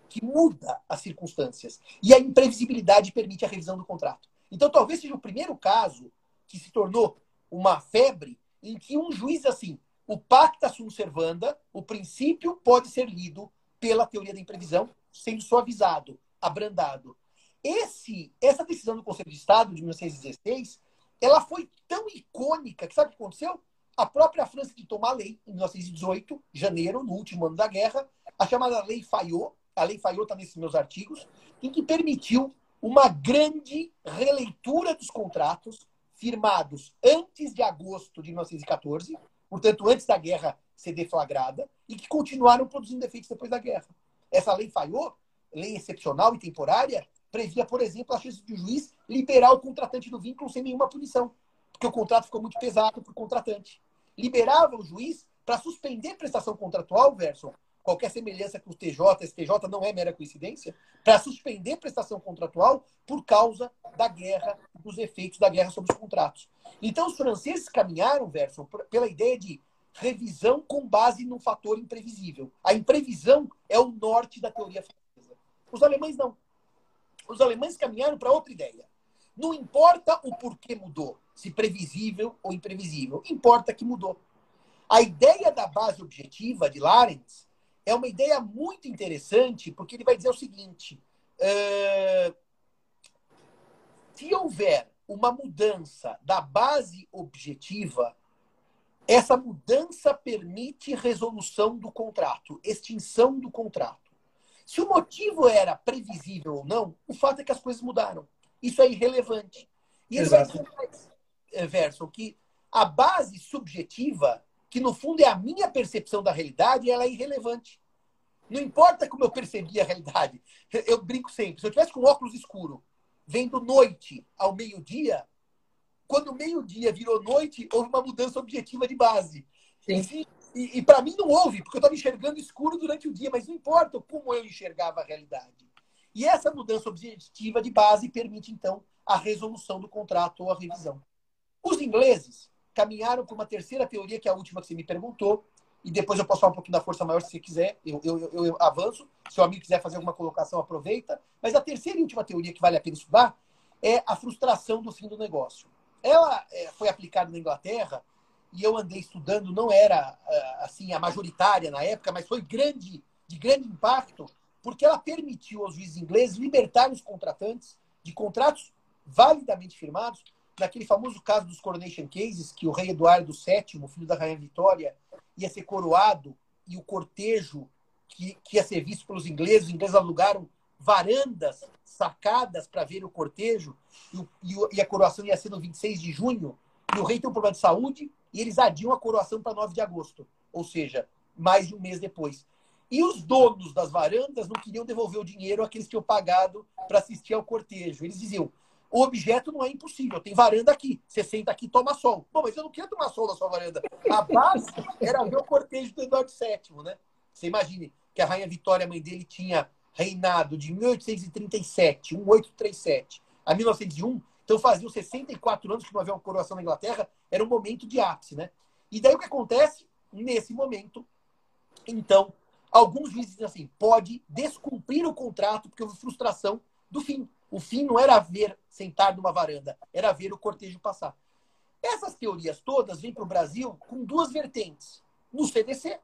que muda as circunstâncias. E a imprevisibilidade permite a revisão do contrato. Então, talvez seja o primeiro caso que se tornou uma febre em que um juiz assim, o pacta sunt servanda, o princípio pode ser lido pela teoria da imprevisão, sendo suavizado, abrandado. Esse, essa decisão do Conselho de Estado de 1916, ela foi tão icônica que sabe o que aconteceu? A própria França de tomar a lei em 1918, janeiro, no último ano da guerra, a chamada Lei Fayot, a Lei Fayot está nesses meus artigos, em que permitiu uma grande releitura dos contratos firmados antes de agosto de 1914, portanto, antes da guerra ser deflagrada, e que continuaram produzindo efeitos depois da guerra. Essa lei falhou, lei excepcional e temporária, previa, por exemplo, a chance de o juiz liberar o contratante do vínculo sem nenhuma punição, porque o contrato ficou muito pesado para o contratante. Liberava o juiz para suspender prestação contratual, Verson, qualquer semelhança com o TJ, STJ não é mera coincidência, para suspender prestação contratual por causa da guerra, dos efeitos da guerra sobre os contratos. Então, os franceses caminharam, Verson, pela ideia de revisão com base num fator imprevisível. A imprevisão é o norte da teoria francesa. Os alemães não. Os alemães caminharam para outra ideia. Não importa o porquê mudou, se previsível ou imprevisível, importa que mudou. A ideia da base objetiva de Larens é uma ideia muito interessante, porque ele vai dizer o seguinte: uh, se houver uma mudança da base objetiva, essa mudança permite resolução do contrato, extinção do contrato. Se o motivo era previsível ou não, o fato é que as coisas mudaram. Isso é irrelevante. E ele Exato. vai dizer mais, eh, Verso, que a base subjetiva, que no fundo é a minha percepção da realidade, ela é irrelevante. Não importa como eu percebi a realidade. Eu brinco sempre. Se eu tivesse com óculos escuro, vendo noite ao meio-dia, quando meio-dia virou noite, houve uma mudança objetiva de base. Sim. E, e para mim não houve, porque eu estava enxergando escuro durante o dia, mas não importa como eu enxergava a realidade. E essa mudança objetiva de base permite, então, a resolução do contrato ou a revisão. Os ingleses caminharam por uma terceira teoria, que é a última que você me perguntou, e depois eu posso falar um pouquinho da força maior se você quiser, eu, eu, eu, eu avanço. Se o amigo quiser fazer alguma colocação, aproveita. Mas a terceira e última teoria que vale a pena estudar é a frustração do fim do negócio. Ela é, foi aplicada na Inglaterra e eu andei estudando, não era é, assim a majoritária na época, mas foi grande, de grande impacto, porque ela permitiu aos juízes ingleses libertarem os contratantes de contratos validamente firmados, naquele famoso caso dos coronation cases, que o rei Eduardo VII, filho da rainha Vitória, ia ser coroado e o cortejo que, que ia ser visto pelos ingleses, os ingleses alugaram varandas sacadas para ver o cortejo, e, e, e, a coroação ia ser no 26 de junho, e o rei tem um problema de saúde, e eles adiam a coroação para 9 de agosto, ou seja, mais de um mês depois. E os donos das varandas não queriam devolver o dinheiro àqueles que tinham pagado para assistir ao cortejo. Eles diziam: o objeto não é impossível, tem varanda aqui. Você senta aqui e toma sol. Bom, mas eu não queria tomar sol na sua varanda. A base *laughs* era ver o cortejo do Eduardo VII, né? Você imagine que a Rainha Vitória, mãe dele, tinha reinado de 1837, 1837, a 1901. Então faziam 64 anos que não havia uma coroação na Inglaterra. Era um momento de ápice, né? E daí o que acontece? Nesse momento, então, alguns juízes dizem assim, pode descumprir o contrato porque houve frustração do fim. O fim não era ver sentar numa varanda, era ver o cortejo passar. Essas teorias todas vêm para o Brasil com duas vertentes. No CDC,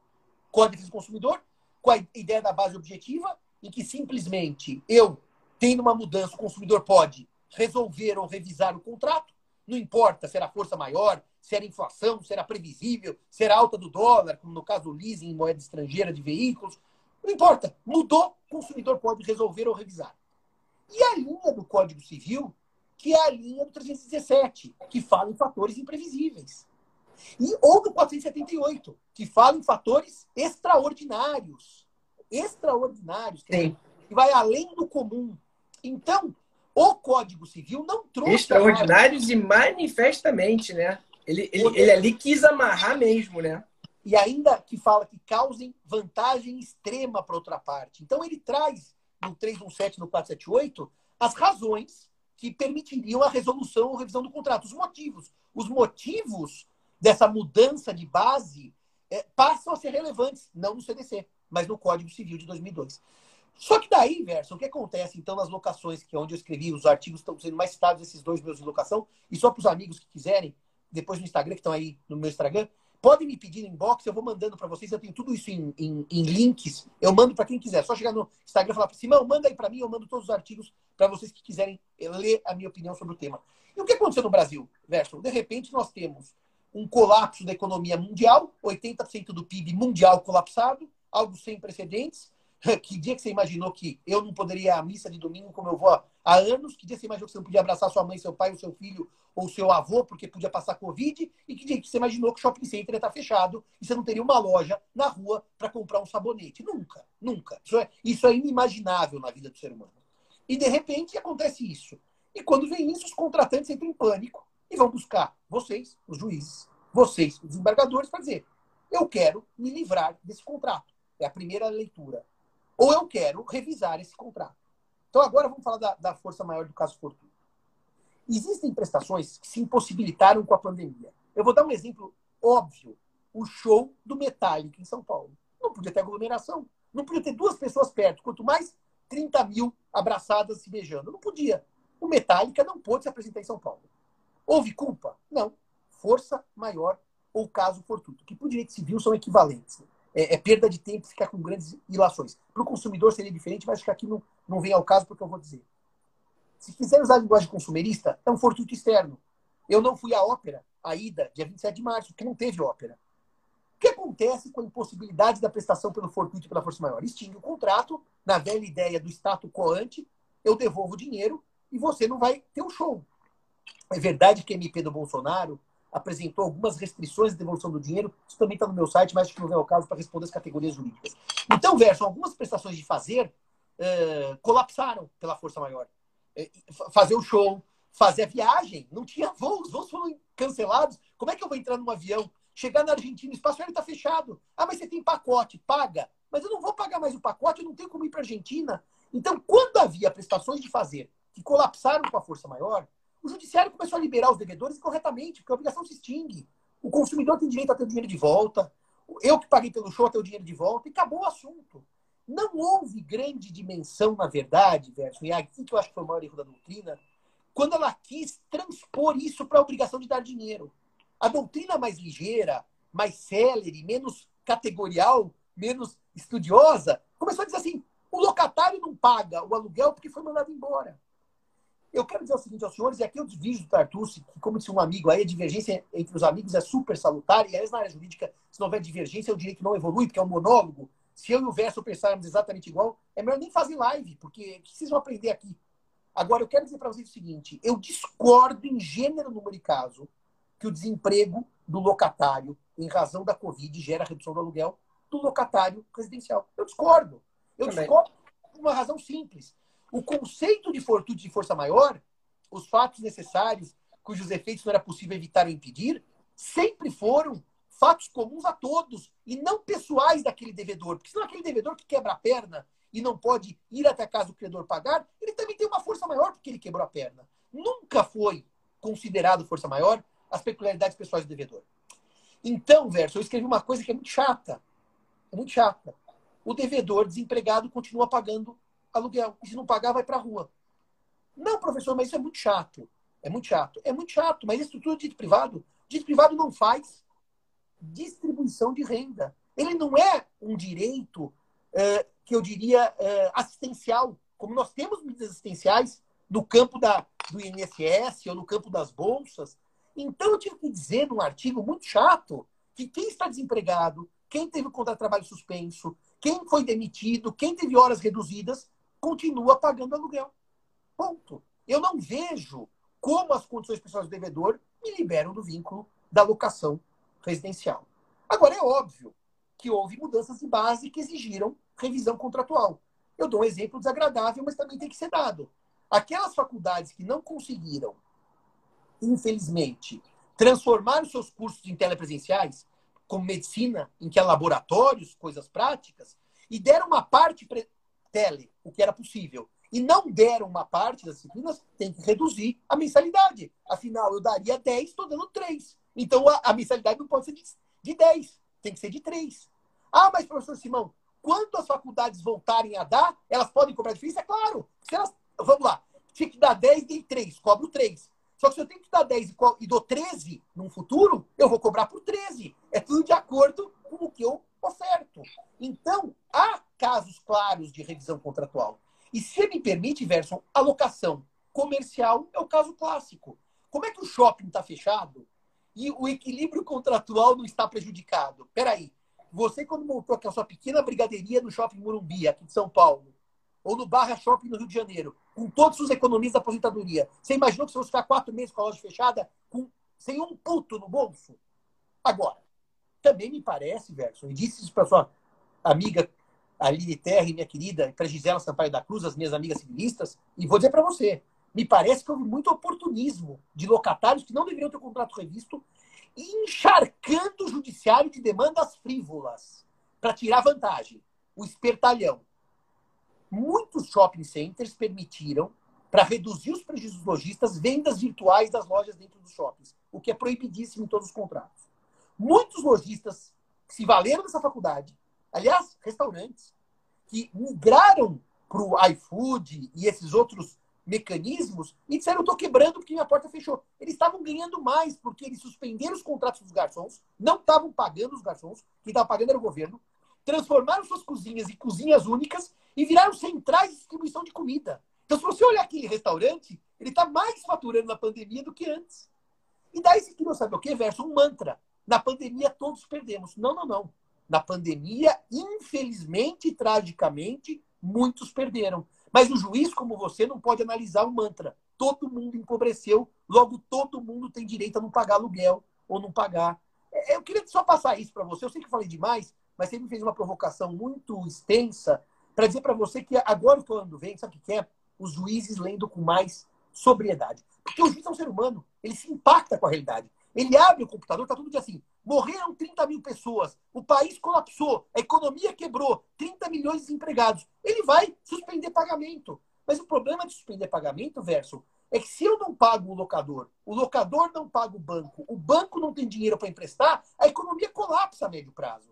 Código do Consumidor, com a ideia da base objetiva, em que simplesmente eu, tendo uma mudança, o consumidor pode resolver ou revisar o contrato, não importa se era força maior, se era inflação, se era previsível, se era alta do dólar, como no caso do leasing em moeda estrangeira de veículos, não importa. Mudou, o consumidor pode resolver ou revisar. E a linha do Código Civil, que é a linha do 317, que fala em fatores imprevisíveis. E, ou do 478, que fala em fatores extraordinários. Extraordinários, que, que vai além do comum. Então, o Código Civil não trouxe. Extraordinários e manifestamente, né? Ele, ele, ele ali quis amarrar mesmo, né? E ainda que fala que causem vantagem extrema para outra parte. Então, ele traz no 317 no 478 as razões que permitiriam a resolução ou revisão do contrato, os motivos. Os motivos dessa mudança de base é, passam a ser relevantes, não no CDC, mas no Código Civil de 2002. Só que daí, Verso, o que acontece então nas locações, que é onde eu escrevi, os artigos estão sendo mais citados, esses dois meus de locação, e só para os amigos que quiserem, depois no Instagram, que estão aí no meu Instagram, Podem me pedir inbox, eu vou mandando para vocês. Eu tenho tudo isso em, em, em links. Eu mando para quem quiser. Só chegar no Instagram e falar, Simão, manda aí para mim. Eu mando todos os artigos para vocês que quiserem ler a minha opinião sobre o tema. E o que aconteceu no Brasil, Verso? De repente, nós temos um colapso da economia mundial, 80% do PIB mundial colapsado, algo sem precedentes. *laughs* Que dia que você imaginou que eu não poderia ir à missa de domingo como eu vou há anos? Que dia você imaginou que você não podia abraçar sua mãe, seu pai, o seu filho ou seu avô porque podia passar Covid? E que dia que você imaginou que o shopping center ia estar fechado e você não teria uma loja na rua para comprar um sabonete? Nunca, nunca. Isso é, isso é inimaginável na vida do ser humano. E de repente acontece isso. E quando vem isso, os contratantes entram em pânico e vão buscar vocês, os juízes, vocês, os embargadores, para dizer: eu quero me livrar desse contrato. É a primeira leitura ou eu quero revisar esse contrato. Então, agora vamos falar da, da força maior do caso Fortuna. Existem prestações que se impossibilitaram com a pandemia. Eu vou dar um exemplo óbvio. O show do Metallica em São Paulo. Não podia ter aglomeração. Não podia ter duas pessoas perto. Quanto mais 30 mil abraçadas se beijando. Não podia. O Metallica não pôde se apresentar em São Paulo. Houve culpa? Não. Força maior ou caso fortuito. Que por direito civil são equivalentes é, é, perda de tempo ficar com grandes ilações. Para o consumidor seria diferente, mas acho que aqui não, não vem ao caso porque eu vou dizer. Se quiser usar a linguagem consumerista, é um fortuito externo. Eu não fui à ópera, a ida, dia 27 de março, porque não teve ópera. O que acontece com a impossibilidade da prestação pelo fortuito pela força maior? Extingue o contrato, na velha ideia do status quo ante, eu devolvo o dinheiro e você não vai ter um show. É verdade que a MP do Bolsonaro apresentou algumas restrições de devolução do dinheiro. Isso também está no meu site, mas acho que não é o caso para responder as categorias jurídicas. Então, Verso, algumas prestações de fazer uh, colapsaram pela força maior. Uh, fazer o show, fazer a viagem, não tinha voos, os voos foram cancelados. Como é que eu vou entrar num avião, chegar na Argentina, o espaço aéreo está fechado? Ah, mas você tem pacote, paga. Mas eu não vou pagar mais o pacote, eu não tenho como ir para a Argentina. Então, quando havia prestações de fazer que colapsaram com a força maior, o judiciário começou a liberar os devedores corretamente, porque a obrigação se extingue. O consumidor tem direito a ter o dinheiro de volta. Eu que paguei pelo show a ter o dinheiro de volta. E acabou o assunto. Não houve grande dimensão, na verdade, Verso, e aqui que eu acho que foi o maior erro da doutrina, quando ela quis transpor isso para a obrigação de dar dinheiro. A doutrina mais ligeira, mais célere, menos categorial, menos estudiosa, começou a dizer assim: o locatário não paga o aluguel porque foi mandado embora. Eu quero dizer o seguinte aos senhores, e aqui eu desvio do Tartucci, que, como disse um amigo aí, a divergência entre os amigos é super salutar, e aí na área jurídica, se não houver divergência, o direito não evolui, porque é um monólogo. Se eu e o Verso pensarmos exatamente igual, é melhor nem fazer live, porque precisam aprender aqui. Agora, eu quero dizer para vocês o seguinte: eu discordo em gênero, número e caso que o desemprego do locatário, em razão da Covid, gera redução do aluguel do locatário residencial. Eu discordo. Eu Também. discordo por uma razão simples. O conceito de fortude de força maior, os fatos necessários, cujos efeitos não era possível evitar ou impedir, sempre foram fatos comuns a todos e não pessoais daquele devedor. Porque senão aquele devedor que quebra a perna e não pode ir até a casa do credor pagar, ele também tem uma força maior porque ele quebrou a perna. Nunca foi considerado força maior as peculiaridades pessoais do devedor. Então, Verso, eu escrevi uma coisa que é muito chata. É muito chata. O devedor desempregado continua pagando aluguel. E se não pagar, vai para a rua. Não, professor, mas isso é muito chato. É muito chato. É muito chato, mas a estrutura de dito privado, dito privado não faz distribuição de renda. Ele não é um direito é, que eu diria é, assistencial, como nós temos medidas assistenciais no campo da, do INSS ou no campo das bolsas. Então eu tive que dizer num artigo muito chato que quem está desempregado, quem teve o contrato de trabalho suspenso, quem foi demitido, quem teve horas reduzidas, continua pagando aluguel. Ponto. Eu não vejo como as condições pessoais do devedor me liberam do vínculo da locação residencial. Agora, é óbvio que houve mudanças de base que exigiram revisão contratual. Eu dou um exemplo desagradável, mas também tem que ser dado. Aquelas faculdades que não conseguiram, infelizmente, transformar os seus cursos em telepresenciais, como medicina, em que há laboratórios, coisas práticas, e deram uma parte tele, o que era possível, e não deram uma parte das disciplinas, tem que reduzir a mensalidade. Afinal, eu daria 10, estou dando 3. Então, a, a, mensalidade não pode ser de, de 10, tem que ser de 3. Ah, mas, professor Simão, quando as faculdades voltarem a dar, elas podem cobrar difícil? É claro. Se elas, vamos lá, tinha que dar 10, dei 3, cobro 3. Só que se eu tenho que dar 10 e dou 13 no futuro, eu vou cobrar por 13. É tudo de acordo com o que eu oferto. Então, há casos claros de revisão contratual. E se me permite, Verson, alocação comercial é o caso clássico. Como é que o shopping está fechado e o equilíbrio contratual não está prejudicado? Peraí, você quando montou aquela sua pequena brigadeiria no shopping Morumbi, aqui de São Paulo, ou no Barra Shopping no Rio de Janeiro, com todos os economistas da aposentadoria, você imaginou que você fosse ficar quatro meses com a loja fechada com, sem um puto no bolso? Agora, também me parece, Verson, e disse isso para sua amiga Aline Terra, minha querida, para Gisela Sampaio da Cruz, as minhas amigas civilistas, e vou dizer para você, me parece que houve muito oportunismo de locatários que não deveriam ter o contrato revisto encharcando o judiciário de demandas frívolas para tirar vantagem. O espertalhão. Muitos shopping centers permitiram, para reduzir os prejuízos lojistas, vendas virtuais das lojas dentro dos shoppings, o que é proibidíssimo em todos os contratos. Muitos lojistas se valeram dessa faculdade, aliás, restaurantes, que migraram para o iFood e esses outros mecanismos e disseram: estou quebrando porque minha porta fechou. Eles estavam ganhando mais porque eles suspenderam os contratos dos garçons, não estavam pagando os garçons, quem estava pagando era o governo, transformaram suas cozinhas em cozinhas únicas e viraram centrais de distribuição de comida. Então, se você olhar aquele restaurante, ele está mais faturando na pandemia do que antes. E daí você queria saber o que? Verso um mantra. Na pandemia todos perdemos. Não, não, não. Na pandemia, infelizmente e tragicamente, muitos perderam. Mas o juiz, como você, não pode analisar o mantra. Todo mundo empobreceu, logo todo mundo tem direito a não pagar aluguel ou não pagar. É, eu queria só passar isso para você. Eu sei que falei demais, mas você me fez uma provocação muito extensa para dizer para você que agora o ano vem, sabe o que é? Os juízes lendo com mais sobriedade. Porque o juiz é um ser humano, ele se impacta com a realidade. Ele abre o computador, tá tudo dia assim. Morreram 30 mil pessoas, o país colapsou, a economia quebrou, 30 milhões de desempregados. Ele vai suspender pagamento. Mas o problema de suspender pagamento, Verso, é que se eu não pago o locador, o locador não paga o banco, o banco não tem dinheiro para emprestar, a economia colapsa a médio prazo.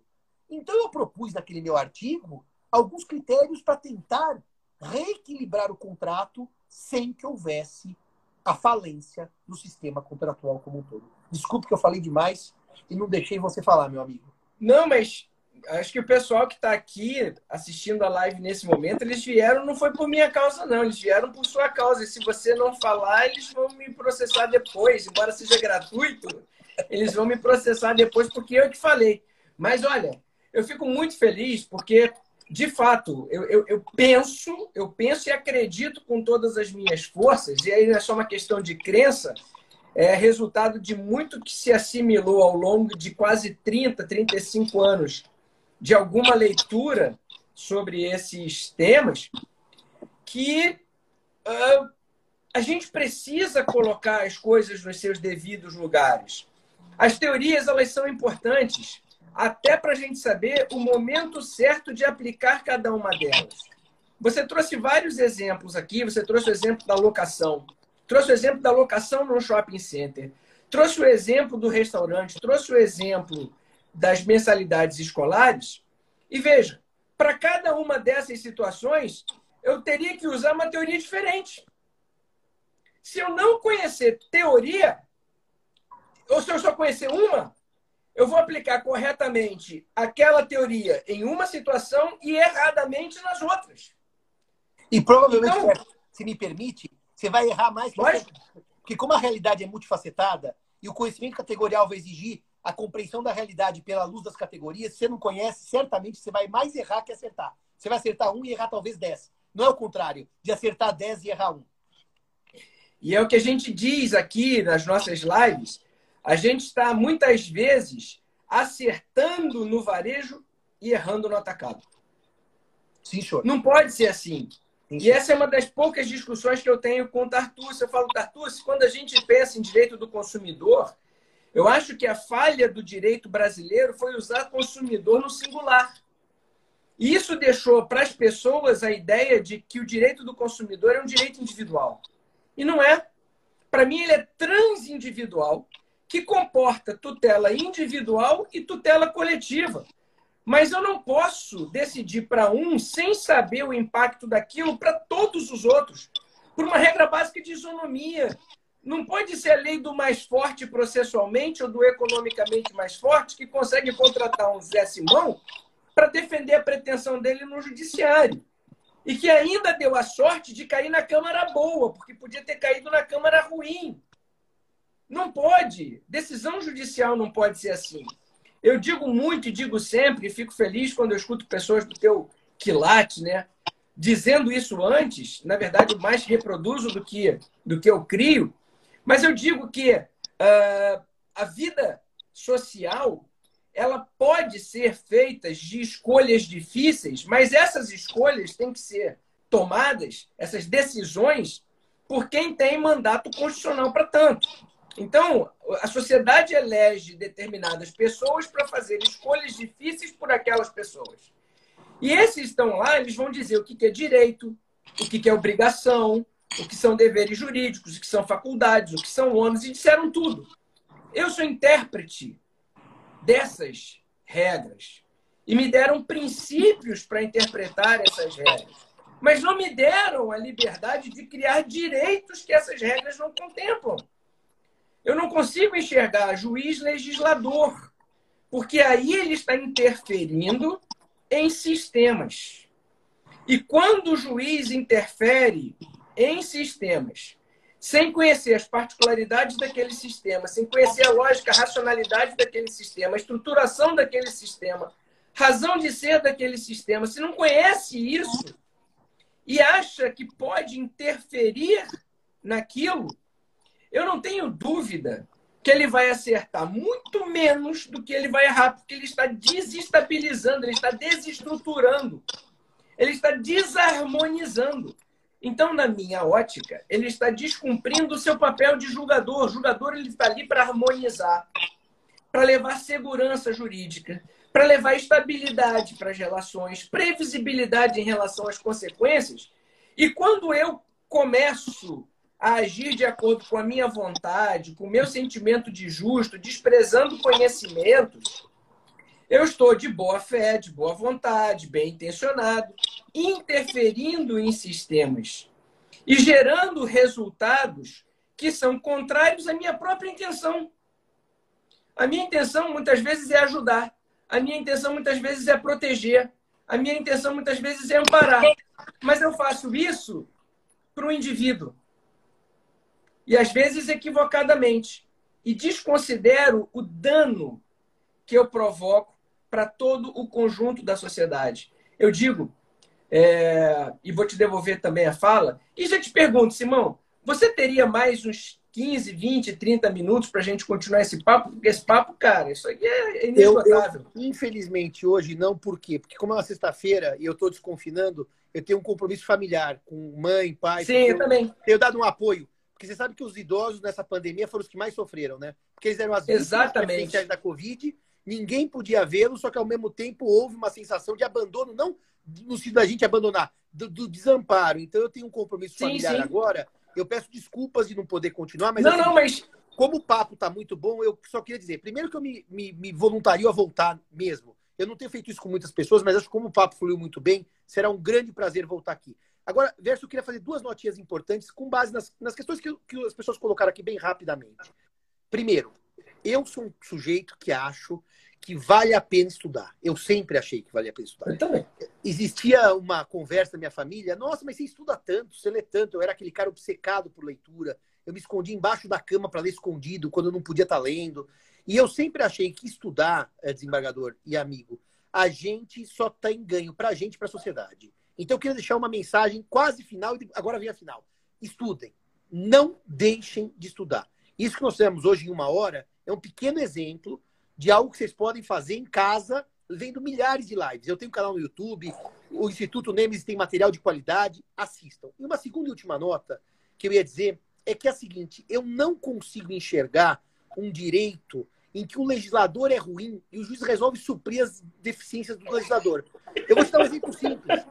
Então eu propus naquele meu artigo alguns critérios para tentar reequilibrar o contrato sem que houvesse a falência do sistema contratual como um todo. Desculpe que eu falei demais e não deixei você falar, meu amigo. Não, mas acho que o pessoal que está aqui assistindo a live nesse momento, eles vieram, não foi por minha causa, não, eles vieram por sua causa. E se você não falar, eles vão me processar depois, embora seja gratuito, eles vão me processar depois porque eu que falei. Mas olha, eu fico muito feliz porque de fato, eu, eu, eu, penso, eu penso e acredito com todas as minhas forças, e aí não é só uma questão de crença, é resultado de muito que se assimilou ao longo de quase 30, 35 anos de alguma leitura sobre esses temas, que uh, a gente precisa colocar as coisas nos seus devidos lugares. As teorias elas são importantes até para a gente saber o momento certo de aplicar cada uma delas. Você trouxe vários exemplos aqui, você trouxe o exemplo da locação, trouxe o exemplo da locação no shopping center, trouxe o exemplo do restaurante, trouxe o exemplo das mensalidades escolares. E veja, para cada uma dessas situações, eu teria que usar uma teoria diferente. Se eu não conhecer teoria, ou se eu só conhecer uma, eu vou aplicar corretamente aquela teoria em uma situação e erradamente nas outras. E provavelmente, então, se me permite, você vai errar mais. Porque como a realidade é multifacetada e o conhecimento categorial vai exigir a compreensão da realidade pela luz das categorias, se você não conhece, certamente você vai mais errar que acertar. Você vai acertar um e errar talvez dez. Não é o contrário, de acertar dez e errar um. E é o que a gente diz aqui nas nossas lives. A gente está muitas vezes acertando no varejo e errando no atacado. Sim, senhor. Não pode ser assim. E essa é uma das poucas discussões que eu tenho com o Tartucci. Eu falo, Tartucci, quando a gente pensa em direito do consumidor, eu acho que a falha do direito brasileiro foi usar consumidor no singular. E isso deixou para as pessoas a ideia de que o direito do consumidor é um direito individual. E não é. Para mim, ele é transindividual, que comporta tutela individual e tutela coletiva. Mas eu não posso decidir para um sem saber o impacto daquilo para todos os outros, por uma regra básica de isonomia. Não pode ser a lei do mais forte processualmente ou do economicamente mais forte que consegue contratar um Zé Simão para defender a pretensão dele no judiciário. E que ainda deu a sorte de cair na Câmara boa, porque podia ter caído na Câmara ruim. Não pode. Decisão judicial não pode ser assim. Eu digo muito e digo sempre, e fico feliz quando eu escuto pessoas do teu quilate, né? Dizendo isso antes, na verdade, mais reproduzo do que, do que eu crio, mas eu digo que uh, a vida social ela pode ser feita de escolhas difíceis, mas essas escolhas têm que ser tomadas, essas decisões, por quem tem mandato constitucional para tanto. Então, a sociedade elege determinadas pessoas para fazer escolhas difíceis por aquelas pessoas. E esses estão lá, eles vão dizer o que é direito, o que é obrigação, o que são deveres jurídicos, o que são faculdades, o que são ônus, e disseram tudo. Eu sou intérprete dessas regras. E me deram princípios para interpretar essas regras. Mas não me deram a liberdade de criar direitos que essas regras não contemplam. Eu não consigo enxergar juiz legislador, porque aí ele está interferindo em sistemas. E quando o juiz interfere em sistemas, sem conhecer as particularidades daquele sistema, sem conhecer a lógica, a racionalidade daquele sistema, a estruturação daquele sistema, razão de ser daquele sistema, se não conhece isso e acha que pode interferir naquilo, eu não tenho dúvida que ele vai acertar muito menos do que ele vai errar, porque ele está desestabilizando, ele está desestruturando, ele está desarmonizando. Então, na minha ótica, ele está descumprindo o seu papel de julgador. O julgador ele está ali para harmonizar, para levar segurança jurídica, para levar estabilidade para as relações, previsibilidade em relação às consequências. E quando eu começo a agir de acordo com a minha vontade, com o meu sentimento de justo, desprezando conhecimentos, eu estou de boa fé, de boa vontade, bem intencionado, interferindo em sistemas e gerando resultados que são contrários à minha própria intenção. A minha intenção muitas vezes é ajudar, a minha intenção muitas vezes é proteger, a minha intenção muitas vezes é amparar. Mas eu faço isso para o indivíduo e às vezes equivocadamente, e desconsidero o dano que eu provoco para todo o conjunto da sociedade. Eu digo, é, e vou te devolver também a fala, e já te pergunto, Simão, você teria mais uns 15, 20, 30 minutos para a gente continuar esse papo, porque esse papo, cara, isso aqui é inesgotável. Eu, eu, infelizmente, hoje não, por quê? Porque como é uma sexta-feira e eu estou desconfinando, eu tenho um compromisso familiar com mãe, pai. Sim, eu, eu também. Tenho dado um apoio. Porque você sabe que os idosos nessa pandemia foram os que mais sofreram, né? Porque eles eram as vítimas da Covid, ninguém podia vê-los, só que ao mesmo tempo houve uma sensação de abandono, não no sentido da gente abandonar, do, do desamparo. Então eu tenho um compromisso sim, familiar sim. agora. Eu peço desculpas de não poder continuar, mas. Não, assim, não, mas. Como o papo está muito bom, eu só queria dizer, primeiro que eu me, me, me voluntario a voltar mesmo. Eu não tenho feito isso com muitas pessoas, mas acho que como o papo fluiu muito bem, será um grande prazer voltar aqui. Agora, Verso, eu queria fazer duas notinhas importantes com base nas, nas questões que, que as pessoas colocaram aqui bem rapidamente. Primeiro, eu sou um sujeito que acho que vale a pena estudar. Eu sempre achei que valia a pena estudar. Também. Existia uma conversa na minha família, nossa, mas você estuda tanto, você lê tanto. Eu era aquele cara obcecado por leitura. Eu me escondia embaixo da cama para ler escondido, quando eu não podia estar tá lendo. E eu sempre achei que estudar, eh, desembargador e amigo, a gente só tem ganho para a gente e para a sociedade. Então eu queria deixar uma mensagem quase final, e agora vem a final. Estudem. Não deixem de estudar. Isso que nós temos hoje em uma hora é um pequeno exemplo de algo que vocês podem fazer em casa, vendo milhares de lives. Eu tenho um canal no YouTube, o Instituto Nemes tem material de qualidade, assistam. E uma segunda e última nota que eu ia dizer é que é a seguinte: eu não consigo enxergar um direito em que o legislador é ruim e o juiz resolve suprir as deficiências do legislador. Eu vou te dar um exemplo simples.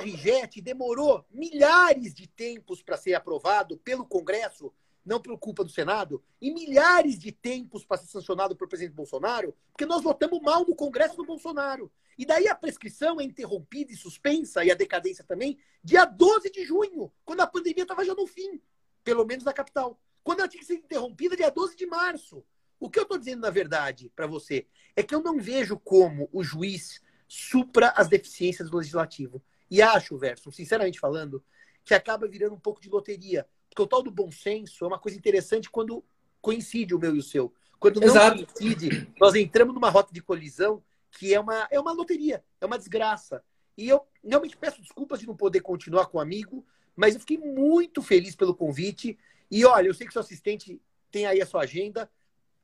RGET demorou milhares de tempos para ser aprovado pelo Congresso, não por culpa do Senado, e milhares de tempos para ser sancionado pelo presidente Bolsonaro, porque nós votamos mal no Congresso do Bolsonaro. E daí a prescrição é interrompida e suspensa, e a decadência também, dia 12 de junho, quando a pandemia estava já no fim, pelo menos na capital. Quando ela tinha que ser interrompida dia 12 de março. O que eu estou dizendo, na verdade, para você, é que eu não vejo como o juiz supra as deficiências do legislativo. E acho, Verso, sinceramente falando, que acaba virando um pouco de loteria. Porque o tal do bom senso é uma coisa interessante quando coincide o meu e o seu. Quando não Exato. coincide, nós entramos numa rota de colisão que é uma, é uma loteria, é uma desgraça. E eu realmente peço desculpas de não poder continuar com o amigo, mas eu fiquei muito feliz pelo convite. E olha, eu sei que seu assistente tem aí a sua agenda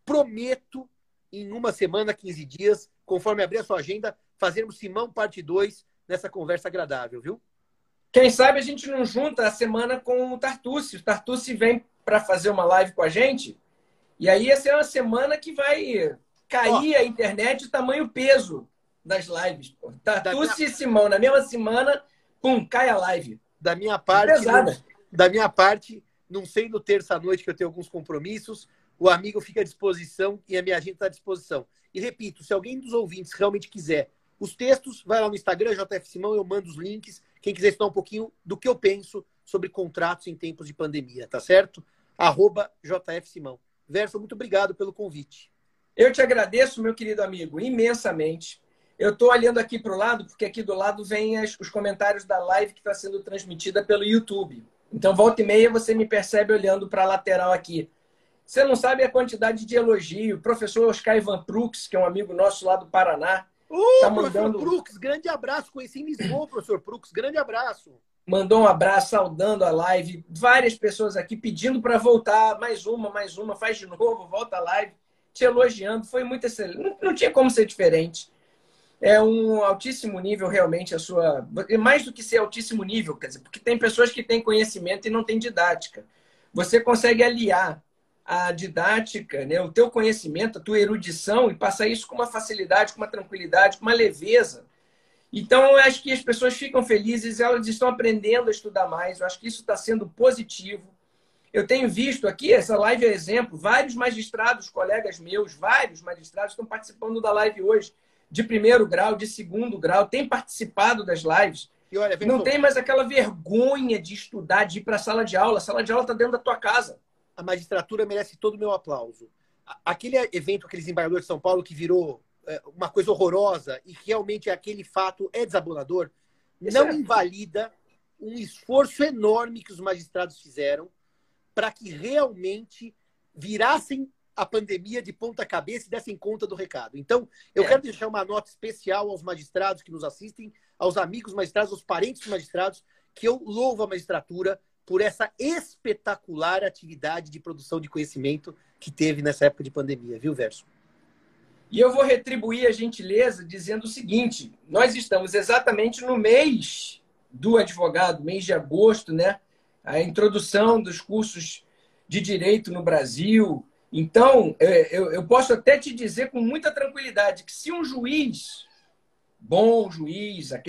prometo, em uma semana, 15 dias, conforme abrir a sua agenda, fazermos Simão parte 2 nessa conversa agradável, viu? Quem sabe a gente não junta a semana com o Tartucci. O Tartucci vem para fazer uma live com a gente. E aí essa é uma semana que vai cair a internet tamanho peso das lives. Pô. Tartucci minha... e Simão, na mesma semana, pum, cai a live. Da minha parte, Pesada. da minha parte, não sendo terça-noite que eu tenho alguns compromissos, o amigo fica à disposição e a minha agenda está à disposição. E repito, se alguém dos ouvintes realmente quiser os textos, vai lá no Instagram, JF Simão, eu mando os links. Quem quiser estudar um pouquinho do que eu penso sobre contratos em tempos de pandemia, tá certo? Arroba JF Simão. Verso, muito obrigado pelo convite. Eu te agradeço, meu querido amigo, imensamente. Eu estou olhando aqui para o lado, porque aqui do lado vem as, os comentários da live que está sendo transmitida pelo YouTube. Então, volta e meia, você me percebe olhando para a lateral aqui. Você não sabe a quantidade de elogio. O professor Oscar Ivan Prux, que é um amigo nosso lá do Paraná. Uh, tá mandando... professor Prux, grande abraço. Conheci em Lisboa, professor Prux, grande abraço. Mandou um abraço, saudando a live. Várias pessoas aqui pedindo para voltar. Mais uma, mais uma, faz de novo, volta a live. Te elogiando. Foi muito excelente. Não, não tinha como ser diferente. É um altíssimo nível, realmente, a sua. Mais do que ser altíssimo nível, quer dizer, porque tem pessoas que têm conhecimento e não têm didática. Você consegue aliar a didática, né, o teu conhecimento, a tua erudição e passar isso com uma facilidade, com uma tranquilidade, com uma leveza. Então, eu acho que as pessoas ficam felizes, elas estão aprendendo a estudar mais. Eu acho que isso está sendo positivo. Eu tenho visto aqui, essa live é exemplo, vários magistrados, colegas meus, vários magistrados estão participando da live hoje, de primeiro grau, de segundo grau, têm participado das lives. E olha, não tem mais aquela vergonha de estudar, de ir para a sala de aula. A sala de aula está dentro da tua casa a magistratura merece todo o meu aplauso. Aquele evento, aquele desembargador de São Paulo que virou é, uma coisa horrorosa e realmente aquele fato é desabonador, não invalida um esforço enorme que os magistrados fizeram para que realmente virassem a pandemia de ponta cabeça e dessem conta do recado. Então, eu é. quero deixar uma nota especial aos magistrados que nos assistem, aos amigos magistrados, aos parentes magistrados, que eu louvo a magistratura por essa espetacular atividade de produção de conhecimento que teve nessa época de pandemia, viu, Verso? E eu vou retribuir a gentileza dizendo o seguinte: nós estamos exatamente no mês do advogado, mês de agosto, né? A introdução dos cursos de direito no Brasil. Então, é, eu posso até te dizer com muita tranquilidade que se um juiz, bom juiz,